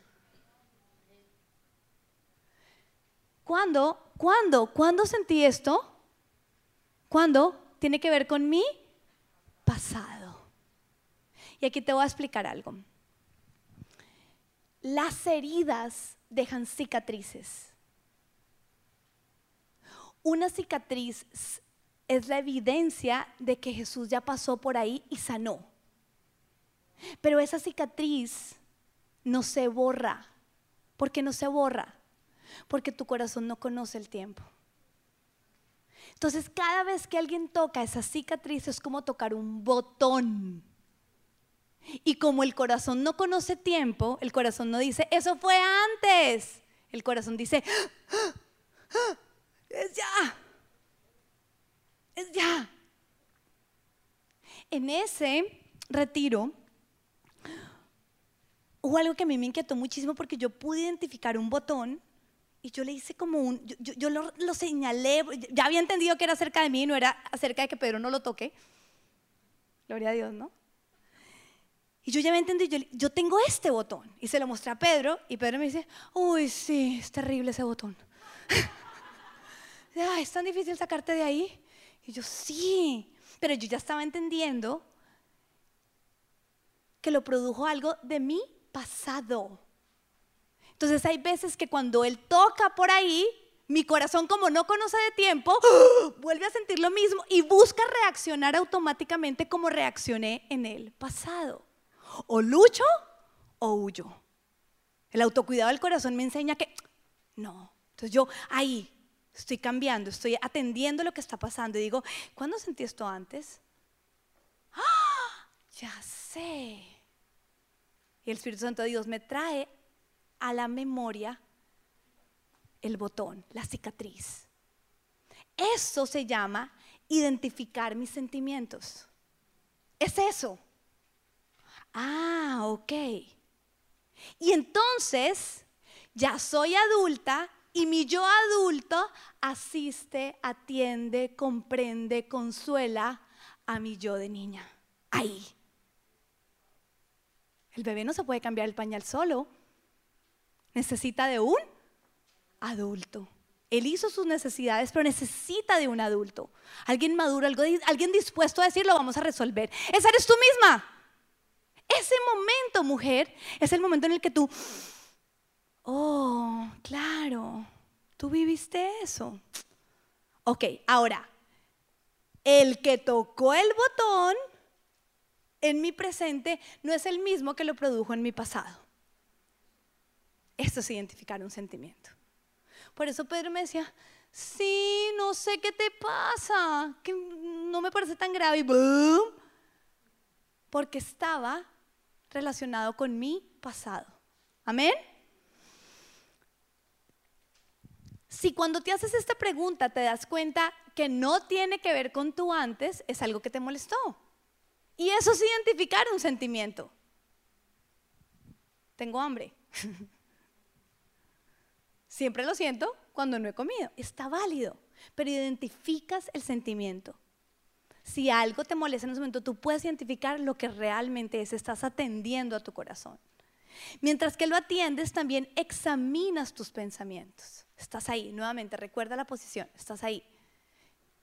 ¿Cuándo? ¿Cuándo? ¿Cuándo sentí esto? ¿Cuándo? Tiene que ver con mi pasado. Y aquí te voy a explicar algo. Las heridas dejan cicatrices. Una cicatriz es la evidencia de que Jesús ya pasó por ahí y sanó. Pero esa cicatriz no se borra. ¿Por qué no se borra? Porque tu corazón no conoce el tiempo. Entonces, cada vez que alguien toca esa cicatriz es como tocar un botón. Y como el corazón no conoce tiempo, el corazón no dice, eso fue antes. El corazón dice, es ya. Es ya. En ese retiro hubo algo que a mí me inquietó muchísimo porque yo pude identificar un botón y yo le hice como un, yo, lo, señalé, ya había entendido que era acerca de mí, no era acerca de que Pedro no lo toque. Gloria a Dios, ¿no? Y yo ya había entendido, yo, yo tengo este botón. Y se lo mostré a Pedro y Pedro me dice, uy, sí, es terrible ese botón. es tan difícil sacarte de ahí. Y yo, sí, pero yo ya estaba entendiendo que lo produjo algo de mi pasado. Entonces hay veces que cuando Él toca por ahí, mi corazón como no conoce de tiempo, vuelve a sentir lo mismo y busca reaccionar automáticamente como reaccioné en el pasado. O lucho o huyo. El autocuidado del corazón me enseña que no. Entonces yo ahí estoy cambiando, estoy atendiendo lo que está pasando y digo, ¿cuándo sentí esto antes? ¡Ah! Ya sé. Y el Espíritu Santo de Dios me trae a la memoria el botón, la cicatriz. Eso se llama identificar mis sentimientos. Es eso. Ah, ok. Y entonces ya soy adulta y mi yo adulto asiste, atiende, comprende, consuela a mi yo de niña. Ahí. El bebé no se puede cambiar el pañal solo necesita de un adulto. Él hizo sus necesidades, pero necesita de un adulto. Alguien maduro, alguien dispuesto a decir, lo vamos a resolver. Esa eres tú misma. Ese momento, mujer, es el momento en el que tú, oh, claro, tú viviste eso. Ok, ahora, el que tocó el botón en mi presente no es el mismo que lo produjo en mi pasado. Esto es identificar un sentimiento. Por eso Pedro me decía, sí, no sé qué te pasa, que no me parece tan grave. porque estaba relacionado con mi pasado. Amén. Si cuando te haces esta pregunta te das cuenta que no tiene que ver con tu antes, es algo que te molestó. Y eso es identificar un sentimiento. Tengo hambre. Siempre lo siento cuando no he comido. Está válido. pero identificas el sentimiento. Si algo te molesta en ese momento, tú puedes identificar lo que realmente es, estás atendiendo a tu corazón. Mientras que lo atiendes, también examinas tus pensamientos. Estás ahí, nuevamente, recuerda la posición, estás ahí.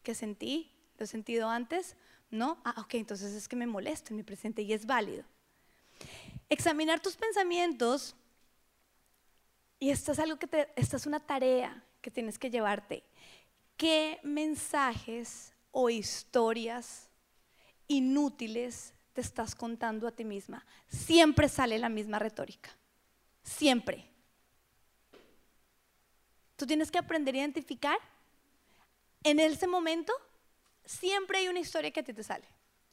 ¿Qué sentí? ¿Lo he sentido antes? ¿No? Ah, ok, entonces es que me molesta en mi presente y es válido. Examinar tus pensamientos, y esta es algo que te, esta es una tarea que tienes que llevarte. ¿Qué mensajes o historias inútiles te estás contando a ti misma? Siempre sale la misma retórica. Siempre. Tú tienes que aprender a identificar en ese momento siempre hay una historia que a ti te sale.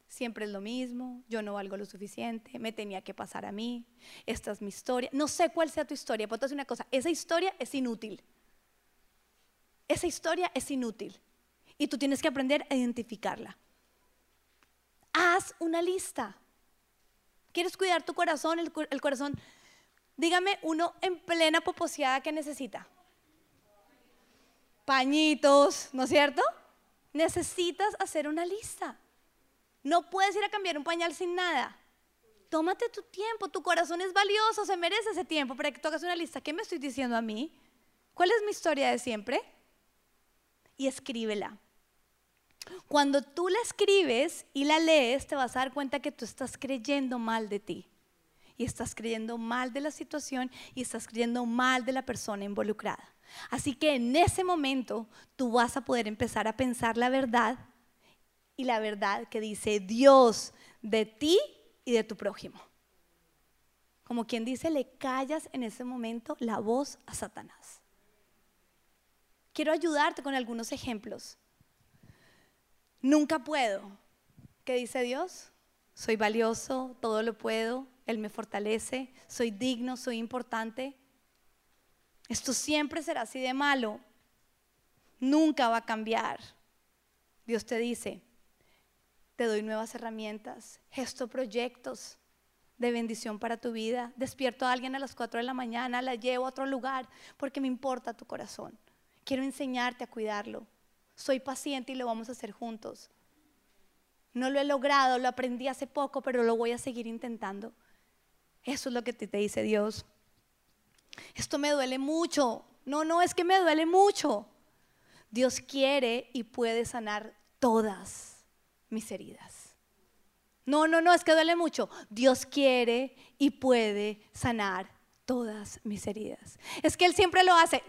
Siempre es lo mismo, yo no valgo lo suficiente, me tenía que pasar a mí, esta es mi historia. No sé cuál sea tu historia, pero te decir una cosa, esa historia es inútil. Esa historia es inútil y tú tienes que aprender a identificarla. Haz una lista. ¿Quieres cuidar tu corazón? El, el corazón, dígame uno en plena poposeada que necesita. Pañitos, ¿no es cierto? Necesitas hacer una lista. No puedes ir a cambiar un pañal sin nada. Tómate tu tiempo, tu corazón es valioso, se merece ese tiempo para que tú una lista. ¿Qué me estoy diciendo a mí? ¿Cuál es mi historia de siempre? Y escríbela. Cuando tú la escribes y la lees, te vas a dar cuenta que tú estás creyendo mal de ti. Y estás creyendo mal de la situación y estás creyendo mal de la persona involucrada. Así que en ese momento tú vas a poder empezar a pensar la verdad y la verdad que dice Dios de ti y de tu prójimo. Como quien dice, le callas en ese momento la voz a Satanás. Quiero ayudarte con algunos ejemplos. Nunca puedo. ¿Qué dice Dios? Soy valioso, todo lo puedo, Él me fortalece, soy digno, soy importante. Esto siempre será así de malo. Nunca va a cambiar. Dios te dice, te doy nuevas herramientas, gesto proyectos de bendición para tu vida. Despierto a alguien a las 4 de la mañana, la llevo a otro lugar porque me importa tu corazón. Quiero enseñarte a cuidarlo. Soy paciente y lo vamos a hacer juntos. No lo he logrado, lo aprendí hace poco, pero lo voy a seguir intentando. Eso es lo que te, dice Dios. Esto me duele mucho. No, no, es que me duele mucho. Dios quiere y puede sanar todas mis heridas. No, no, no, es que duele mucho. Dios quiere y puede sanar todas mis heridas. Es que Él siempre lo hace.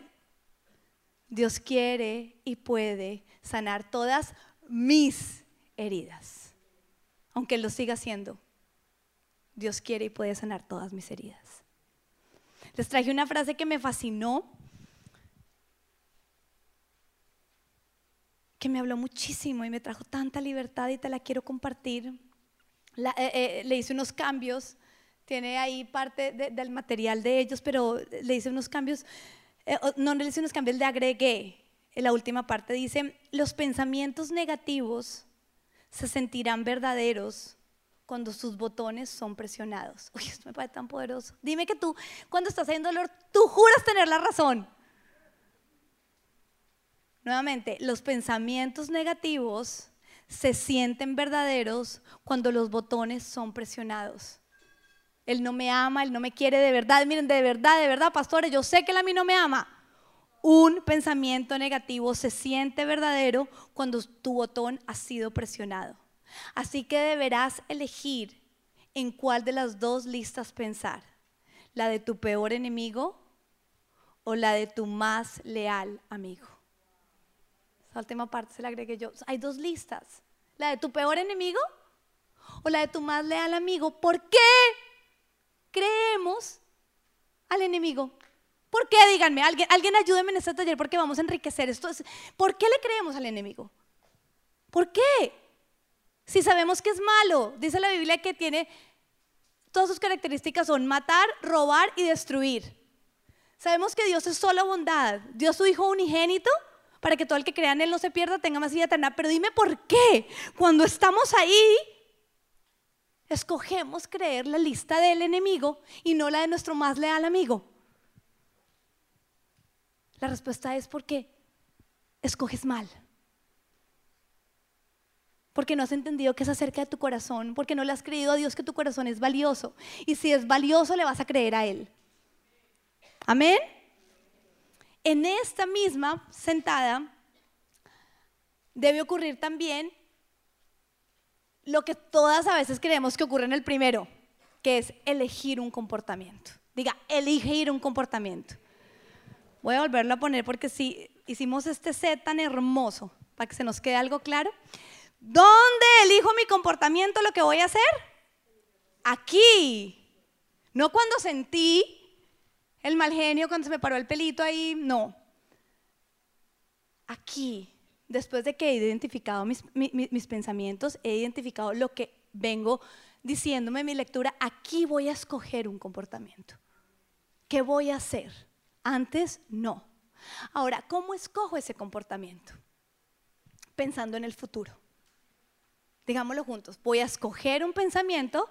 Dios quiere y puede sanar todas mis heridas. Aunque lo siga haciendo. Dios quiere y puede sanar todas mis heridas. Les traje una frase que me fascinó que me habló muchísimo y me trajo tanta libertad y te la quiero compartir. Eh, eh, le hice unos cambios, tiene ahí parte del material de ellos, pero le hice unos cambios, eh, no le hice unos cambios, le agregué. En la última parte dice, los pensamientos negativos se sentirán verdaderos cuando sus botones son presionados. Uy, esto me parece tan poderoso. Dime que tú, cuando estás haciendo dolor, tú juras tener la razón. Nuevamente, los pensamientos negativos se sienten verdaderos cuando los botones son presionados. Él no me ama, él no me quiere de verdad. Miren, de verdad, de verdad, pastores, yo sé que él a mí no me ama. Un pensamiento negativo se siente verdadero cuando tu botón ha sido presionado. Así que deberás elegir en cuál de las dos listas pensar. La de tu peor enemigo o la de tu más leal amigo. Esa última parte se la agregué yo. Hay dos listas. La de tu peor enemigo o la de tu más leal amigo. ¿Por qué creemos al enemigo? ¿Por qué? Díganme, alguien, alguien ayúdeme en este taller porque vamos a enriquecer esto. ¿Por qué le creemos al enemigo? ¿Por qué? Si sabemos que es malo, dice la Biblia que tiene, todas sus características son matar, robar y destruir. Sabemos que Dios es solo bondad. Dios su Hijo unigénito para que todo el que crea en Él no se pierda, tenga más vida eterna. Pero dime por qué, cuando estamos ahí, escogemos creer la lista del enemigo y no la de nuestro más leal amigo. La respuesta es porque escoges mal. Porque no has entendido que es acerca de tu corazón, porque no le has creído a Dios que tu corazón es valioso. Y si es valioso, le vas a creer a Él. Amén. En esta misma sentada debe ocurrir también lo que todas a veces creemos que ocurre en el primero, que es elegir un comportamiento. Diga, elegir un comportamiento. Voy a volverlo a poner porque si hicimos este set tan hermoso, para que se nos quede algo claro. ¿Dónde elijo mi comportamiento, lo que voy a hacer? Aquí. No cuando sentí el mal genio, cuando se me paró el pelito ahí, no. Aquí, después de que he identificado mis, pensamientos, he identificado lo que vengo diciéndome en mi lectura, aquí voy a escoger un comportamiento. ¿Qué voy a hacer? Antes no. Ahora, ¿cómo escojo ese comportamiento? Pensando en el futuro. Digámoslo juntos, voy a escoger un pensamiento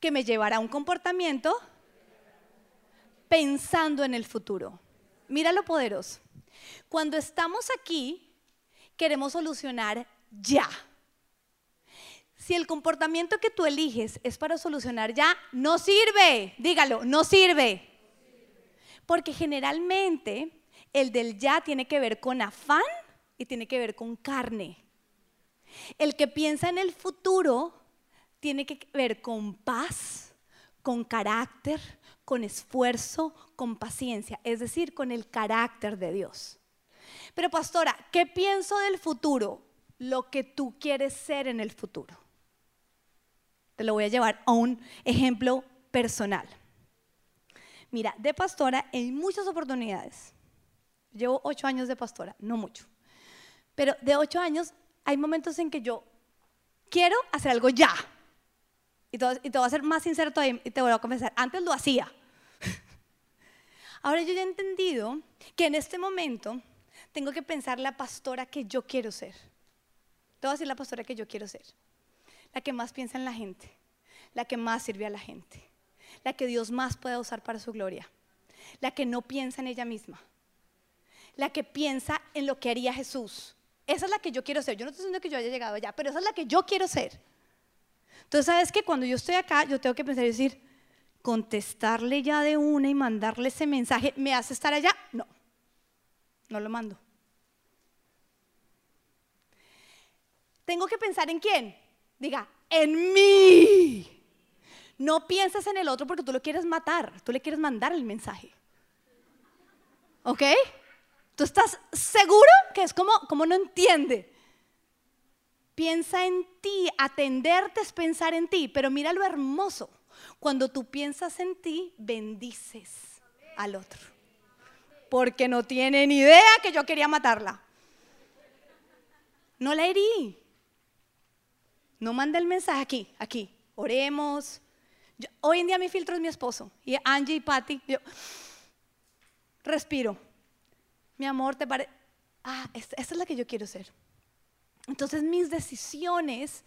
que me llevará a un comportamiento pensando en el futuro. Mira lo poderoso. Cuando estamos aquí, queremos solucionar ya. Si el comportamiento que tú eliges es para solucionar ya, no sirve. Dígalo, no sirve. Porque generalmente el del ya tiene que ver con afán y tiene que ver con carne. El que piensa en el futuro tiene que ver con paz, con carácter, con esfuerzo, con paciencia, es decir, con el carácter de Dios. Pero pastora, ¿qué pienso del futuro? Lo que tú quieres ser en el futuro. Te lo voy a llevar a un ejemplo personal. Mira, de pastora en muchas oportunidades. Llevo ocho años de pastora, no mucho. Pero de ocho años hay momentos en que yo quiero hacer algo ya. Y te, voy a ser más sincero todavía y te voy a confesar, antes lo hacía. Ahora yo ya he entendido que en este momento tengo que pensar la pastora que yo quiero ser. Te voy a decir la pastora que yo quiero ser. La que más piensa en la gente, la que más sirve a la gente, la que Dios más pueda usar para su gloria, la que no piensa en ella misma, la que piensa en lo que haría Jesús, esa es la que yo quiero ser. Yo no estoy diciendo que yo haya llegado allá, pero esa es la que yo quiero ser. Entonces, ¿sabes que Cuando yo estoy acá, yo tengo que pensar y decir, contestarle ya de una y mandarle ese mensaje, ¿me hace estar allá? No, no lo mando. Tengo que pensar en quién. Diga, en mí. No pienses en el otro porque tú lo quieres matar, tú le quieres mandar el mensaje. ¿Ok? ¿Tú estás seguro que es como, como no entiende? Piensa en ti, atenderte es pensar en ti, pero mira lo hermoso. Cuando tú piensas en ti, bendices al otro. Porque no tiene ni idea que yo quería matarla. No la herí. No manda el mensaje aquí, aquí. Oremos. hoy en día mi filtro es mi esposo. Y Angie y Patty. Yo respiro mi amor, te parece... Ah, esta, es la que yo quiero ser. Entonces mis decisiones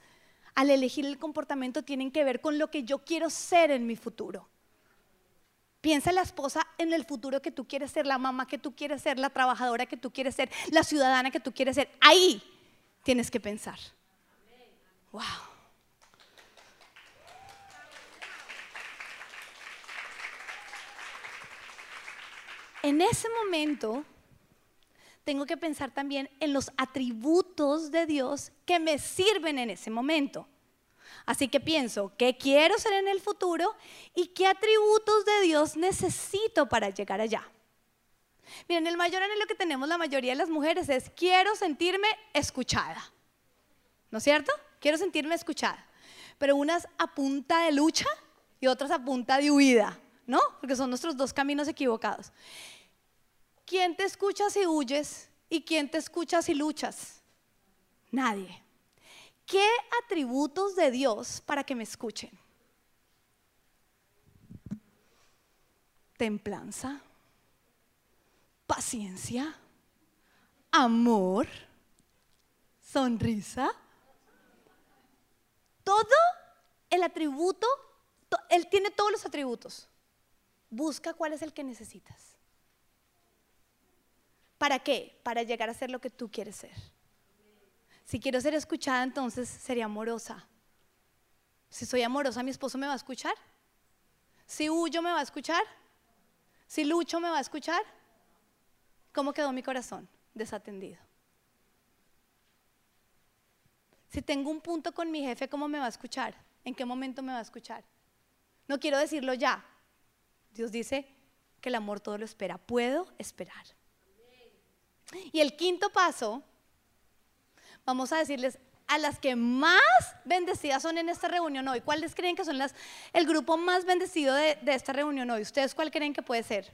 al elegir el comportamiento tienen que ver con lo que yo quiero ser en mi futuro. Piensa la esposa en el futuro que tú quieres ser, la mamá que tú quieres ser, la trabajadora que tú quieres ser, la ciudadana que tú quieres ser. Ahí tienes que pensar. Wow. En ese momento tengo que pensar también en los atributos de Dios que me sirven en ese momento. Así que pienso, ¿qué quiero ser en el futuro y qué atributos de Dios necesito para llegar allá? Miren, el mayor anhelo que tenemos la mayoría de las mujeres es, quiero sentirme escuchada. ¿No es cierto? Quiero sentirme escuchada. Pero unas a punta de lucha y otras a punta de huida, ¿no? Porque son nuestros dos caminos equivocados. ¿Quién te escucha si huyes y quién te escucha si luchas? Nadie. ¿Qué atributos de Dios para que me escuchen? Templanza, paciencia, amor, sonrisa. Todo el atributo, Él tiene todos los atributos. Busca cuál es el que necesitas. ¿Para qué? Para llegar a ser lo que tú quieres ser. Si quiero ser escuchada, entonces sería amorosa. Si soy amorosa, mi esposo me va a escuchar. Si huyo, me va a escuchar. Si lucho, me va a escuchar. ¿Cómo quedó mi corazón? Desatendido. Si tengo un punto con mi jefe, ¿cómo me va a escuchar? ¿En qué momento me va a escuchar? No quiero decirlo ya. Dios dice que el amor todo lo espera. Puedo esperar. Y el quinto paso, vamos a decirles a las que más bendecidas son en esta reunión hoy. ¿Cuáles creen que son las, el grupo más bendecido de, de esta reunión hoy? ¿Ustedes cuál creen que puede ser?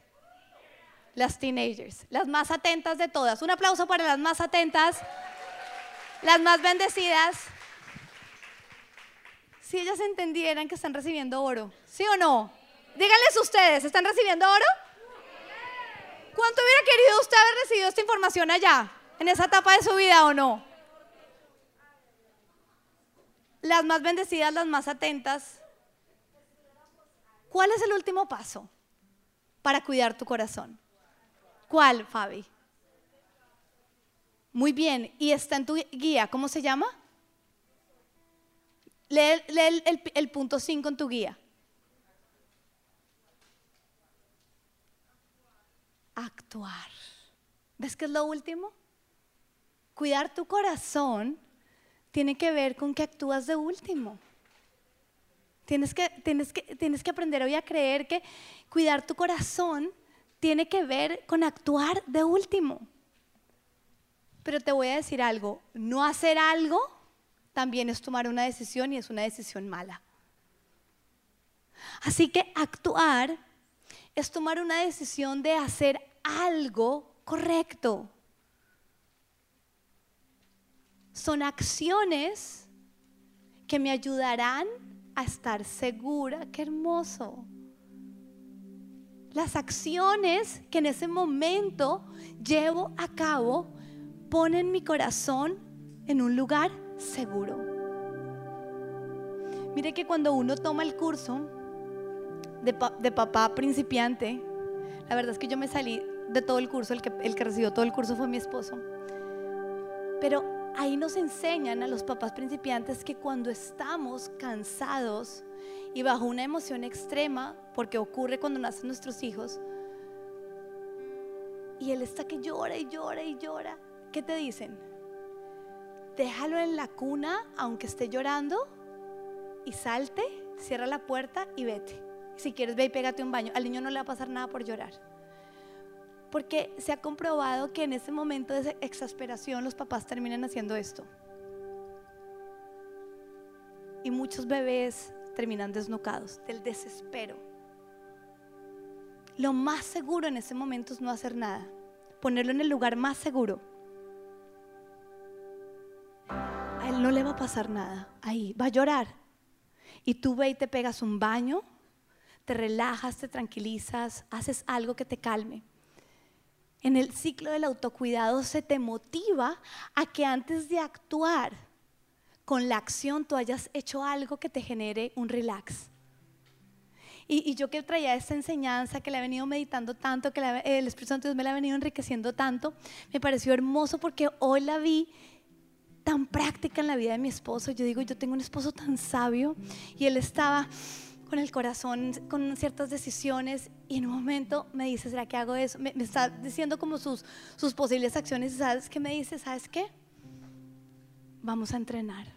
Las teenagers, las más atentas de todas. Un aplauso para las más atentas, las más bendecidas. Si ellas entendieran que están recibiendo oro, ¿sí o no? Díganles ustedes, ¿están recibiendo oro? ¿Cuánto hubiera querido usted haber recibido esta información allá, en esa etapa de su vida o no? Las más bendecidas, las más atentas. ¿Cuál es el último paso para cuidar tu corazón? ¿Cuál, Fabi? Muy bien, y está en tu guía, ¿cómo se llama? Lee, el, el punto 5 en tu guía. Actuar. ¿Ves qué es lo último? Cuidar tu corazón tiene que ver con que actúas de último. Tienes que, tienes, que, tienes que aprender hoy a creer que cuidar tu corazón tiene que ver con actuar de último. Pero te voy a decir algo, no hacer algo también es tomar una decisión y es una decisión mala. Así que actuar es tomar una decisión de hacer algo correcto. Son acciones que me ayudarán a estar segura. Qué hermoso. Las acciones que en ese momento llevo a cabo ponen mi corazón en un lugar seguro. Mire que cuando uno toma el curso de, papá principiante, la verdad es que yo me salí de todo el curso, el que, el que recibió todo el curso fue mi esposo. Pero ahí nos enseñan a los papás principiantes que cuando estamos cansados y bajo una emoción extrema, porque ocurre cuando nacen nuestros hijos, y él está que llora y llora y llora, ¿qué te dicen? Déjalo en la cuna aunque esté llorando y salte, cierra la puerta y vete. Si quieres, ve y pégate un baño. Al niño no le va a pasar nada por llorar. Porque se ha comprobado que en ese momento de exasperación los papás terminan haciendo esto. Y muchos bebés terminan desnucados del desespero. Lo más seguro en ese momento es no hacer nada. Ponerlo en el lugar más seguro. A él no le va a pasar nada. Ahí va a llorar. Y tú ve y te pegas un baño, te relajas, te tranquilizas, haces algo que te calme en el ciclo del autocuidado se te motiva a que antes de actuar con la acción tú hayas hecho algo que te genere un relax. Y, yo que traía esta enseñanza, que la he venido meditando tanto, que el Espíritu Santo Dios me la ha venido enriqueciendo tanto, me pareció hermoso porque hoy la vi tan práctica en la vida de mi esposo. Yo digo, yo tengo un esposo tan sabio y él estaba con el corazón, con ciertas decisiones y en un momento me dice, ¿será que hago eso? Me, está diciendo como sus, posibles acciones y ¿sabes qué me dice? ¿Sabes qué? Vamos a entrenar.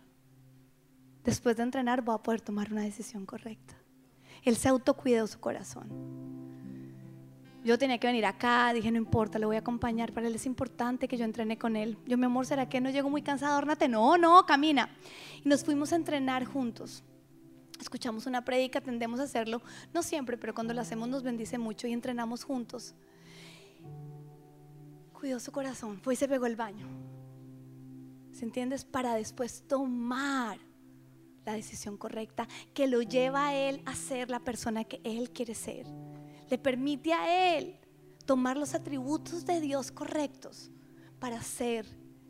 Después de entrenar voy a poder tomar una decisión correcta. Él se autocuidó su corazón. Yo tenía que venir acá, dije, no importa, le voy a acompañar. Para él es importante que yo entrene con él. Yo, mi amor, ¿será que no llego muy cansado? Órnate. No, no, camina. Y nos fuimos a entrenar juntos escuchamos una prédica, tendemos a hacerlo, no siempre, pero cuando lo hacemos nos bendice mucho y entrenamos juntos. Cuidó su corazón, fue y se pegó el baño. ¿Se entiendes? Para después tomar la decisión correcta que lo lleva a él a ser la persona que él quiere ser. Le permite a él tomar los atributos de Dios correctos para ser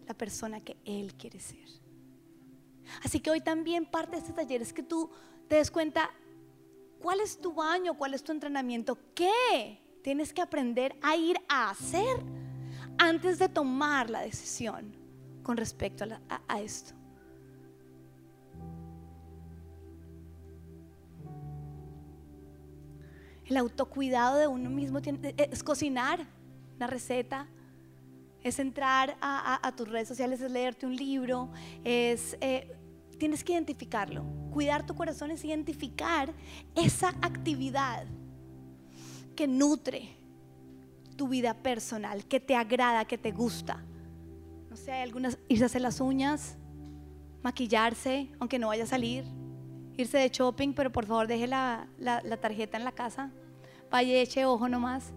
la persona que él quiere ser. Así que hoy también parte de este taller es que tú te des cuenta cuál es tu baño, cuál es tu entrenamiento, qué tienes que aprender a ir a hacer antes de tomar la decisión con respecto a, esto. El autocuidado de uno mismo e, es cocinar una receta, es entrar a, tus redes sociales, es leerte un libro, es eh, tienes que identificarlo. Cuidar tu corazón es identificar esa actividad que nutre tu vida personal, que te agrada, que te gusta. No sé, algunas, irse a hacer las uñas, maquillarse, aunque no vaya a salir, irse de shopping, pero por favor deje la, la tarjeta en la casa, vaya eche ojo nomás.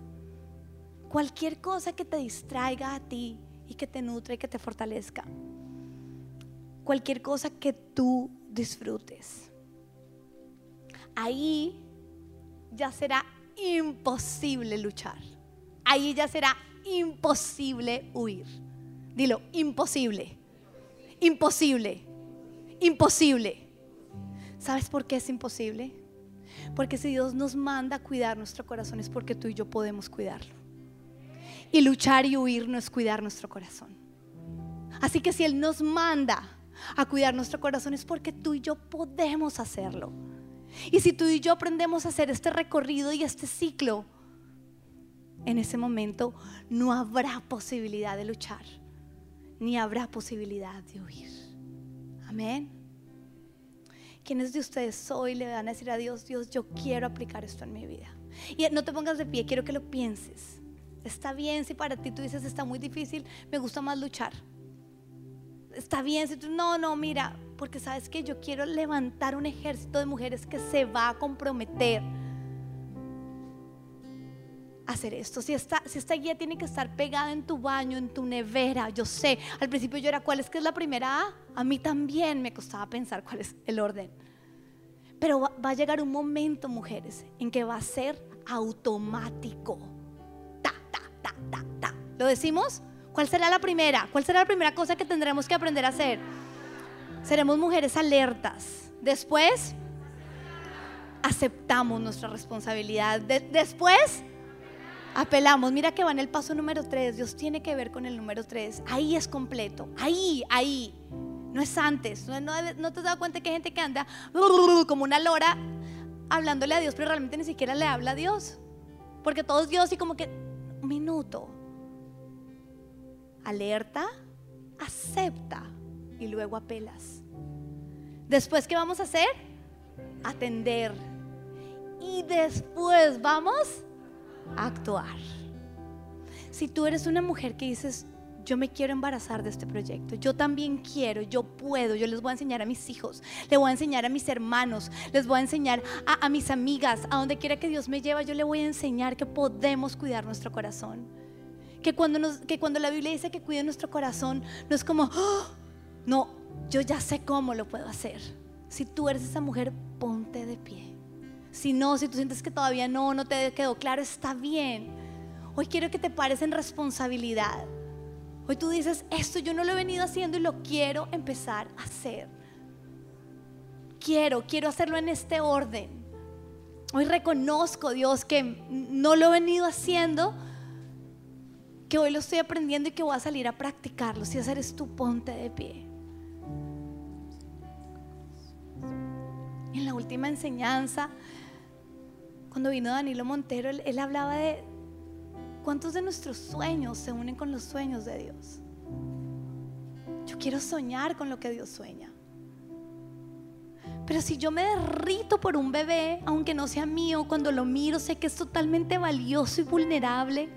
Cualquier cosa que te distraiga a ti y que te nutre y que te fortalezca. Cualquier cosa que tú disfrutes. Ahí ya será imposible luchar. Ahí ya será imposible huir. Dilo, imposible. Imposible. Imposible. ¿Sabes por qué es imposible? Porque si Dios nos manda a cuidar nuestro corazón es porque tú y yo podemos cuidarlo. Y luchar y huir no es cuidar nuestro corazón. Así que si Él nos manda a cuidar nuestro corazón es porque tú y yo podemos hacerlo. Y si tú y yo aprendemos a hacer este recorrido y este ciclo, en ese momento no habrá posibilidad de luchar, ni habrá posibilidad de huir. Amén. ¿Quiénes de ustedes hoy le van a decir a Dios, Dios, yo quiero aplicar esto en mi vida? Y no te pongas de pie, quiero que lo pienses. Está bien si para ti tú dices está muy difícil, me gusta más luchar. Está bien si tú, no, no, mira, porque sabes que yo quiero levantar un ejército de mujeres que se va a comprometer a hacer esto. Si esta, si esta guía tiene que estar pegada en tu baño, en tu nevera, yo sé, al principio yo era, ¿cuál es que es la primera A? A mí también me costaba pensar cuál es el orden. Pero va, va a llegar un momento, mujeres, en que va a ser automático. Ta, ta, ta, ta, ta. ¿Lo decimos? ¿Cuál será la primera? ¿Cuál será la primera cosa que tendremos que aprender a hacer? Seremos mujeres alertas. Después, aceptamos nuestra responsabilidad. después, apelamos. Mira que va en el paso número 3. Dios tiene que ver con el número 3. Ahí es completo. Ahí, ahí. No es antes. No, no, te has dado cuenta que hay gente que anda como una lora hablándole a Dios, pero realmente ni siquiera le habla a Dios. Porque todo es Dios y como que, un minuto. Alerta, acepta y luego apelas. Después, ¿qué vamos a hacer? Atender. Y después vamos a actuar. Si tú eres una mujer que dices, yo me quiero embarazar de este proyecto, yo también quiero, yo puedo, yo les voy a enseñar a mis hijos, le voy a enseñar a mis hermanos, les voy a enseñar a, a mis amigas, a donde quiera que Dios me lleva, yo le voy a enseñar que podemos cuidar nuestro corazón. Que cuando, nos, que cuando la Biblia dice que cuide nuestro corazón, no es como, ¡Oh! No, yo ya sé cómo lo puedo hacer. Si tú eres esa mujer, ponte de pie. Si no, si tú sientes que todavía no, no te quedó claro, está bien. Hoy quiero que te pares en responsabilidad. Hoy tú dices, esto yo no lo he venido haciendo y lo quiero empezar a hacer. Quiero, quiero hacerlo en este orden. Hoy reconozco, Dios, que no lo he venido haciendo, que hoy lo estoy aprendiendo y que voy a salir a practicarlo. Si ese eres tú, ponte de pie. en la última enseñanza, cuando vino Danilo Montero, él, hablaba de cuántos de nuestros sueños se unen con los sueños de Dios. Yo quiero soñar con lo que Dios sueña. Pero si yo me derrito por un bebé, aunque no sea mío, cuando lo miro sé que es totalmente valioso y vulnerable,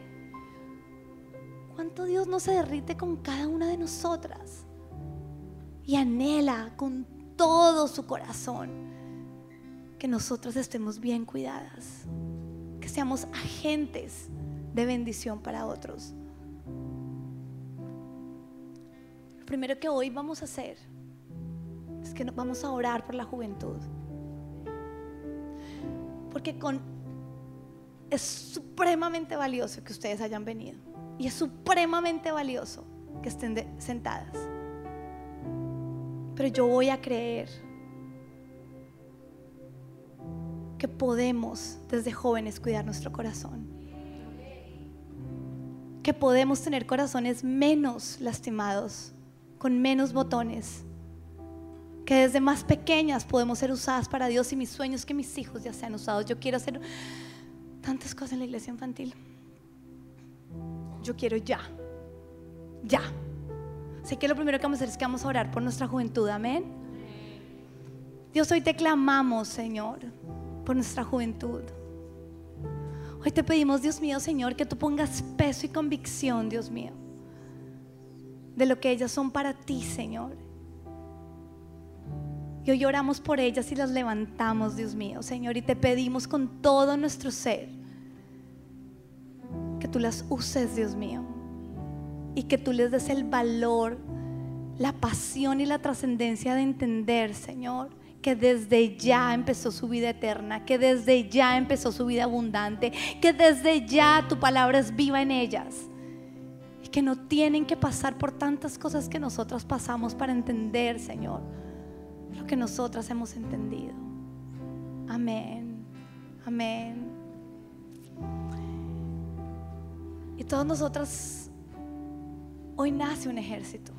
¿cuánto Dios no se derrite con cada una de nosotras? Y anhela con todo su corazón que nosotros estemos bien cuidadas, que seamos agentes de bendición para otros. Lo primero que hoy vamos a hacer es que vamos a orar por la juventud. Porque con, es supremamente valioso que ustedes hayan venido. Y es supremamente valioso que estén sentadas. Pero yo voy a creer que podemos desde jóvenes cuidar nuestro corazón. que podemos tener corazones menos lastimados, con menos botones, que desde más pequeñas podemos ser usadas para Dios y mis sueños que mis hijos ya sean usados. Yo quiero hacer tantas cosas en la iglesia infantil. Yo quiero ya, ya. Sé que lo primero que vamos a hacer es que vamos a orar por nuestra juventud, amén. Dios, hoy te clamamos, Señor, por nuestra juventud. Hoy te pedimos, Dios mío, Señor, que tú pongas peso y convicción, Dios mío, de lo que ellas son para ti, Señor. Y hoy oramos por ellas y las levantamos, Dios mío, Señor, y te pedimos con todo nuestro ser tú las uses, Dios mío, y que tú les des el valor, la pasión y la trascendencia de entender, Señor, que desde ya empezó su vida eterna, que desde ya empezó su vida abundante, que desde ya tu palabra es viva en ellas y que no tienen que pasar por tantas cosas que nosotros pasamos para entender, Señor, lo que nosotras hemos entendido. Amén, amén. Y todas nosotras, hoy nace un ejército.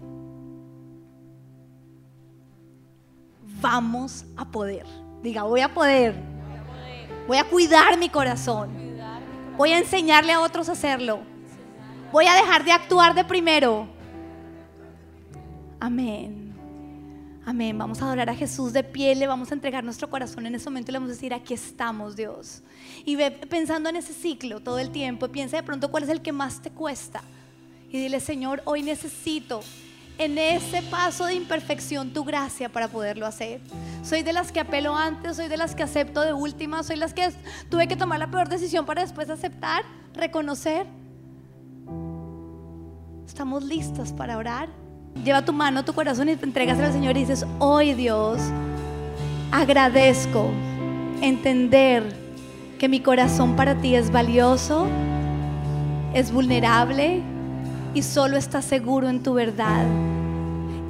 vamos a poder. Diga, voy a poder. Voy a cuidar mi corazón. Voy a enseñarle a otros a hacerlo. Voy a dejar de actuar de primero. Amén. Amén. Vamos a adorar a Jesús de pie, le vamos a entregar nuestro corazón en ese momento y le vamos a decir, aquí estamos, Dios. Y ve pensando en ese ciclo todo el tiempo. Piensa de pronto cuál es el que más te cuesta. Y dile, Señor, hoy necesito en ese paso de imperfección tu gracia para poderlo hacer. Soy de las que apelo antes, soy de las que acepto de última, soy las que tuve que tomar la peor decisión para después aceptar, reconocer. Estamos listas para orar. Lleva tu mano, tu corazón y te entregas al Señor y dices, hoy Dios, agradezco entender que mi corazón para ti es valioso, es vulnerable y solo está seguro en tu verdad.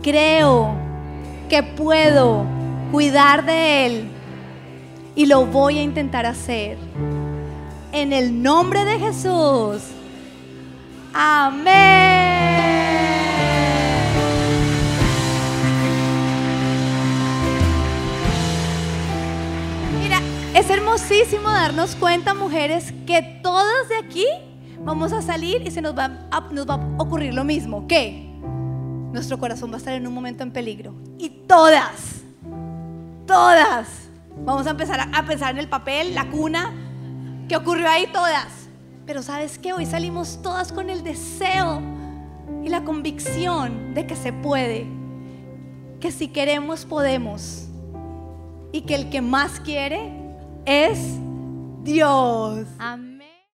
Creo que puedo cuidar de Él y lo voy a intentar hacer. En el nombre de Jesús. Amén. Es hermosísimo darnos cuenta, mujeres, que todas de aquí vamos a salir y se nos va a, nos va a ocurrir lo mismo. ¿Qué? Nuestro corazón va a estar en un momento en peligro. Y todas, todas, vamos a empezar a pensar en el papel, la cuna, ¿qué ocurrió ahí? Todas. Pero sabes que hoy salimos todas con el deseo y la convicción de que se puede, que si queremos podemos y que el que más quiere es Dios. Amén.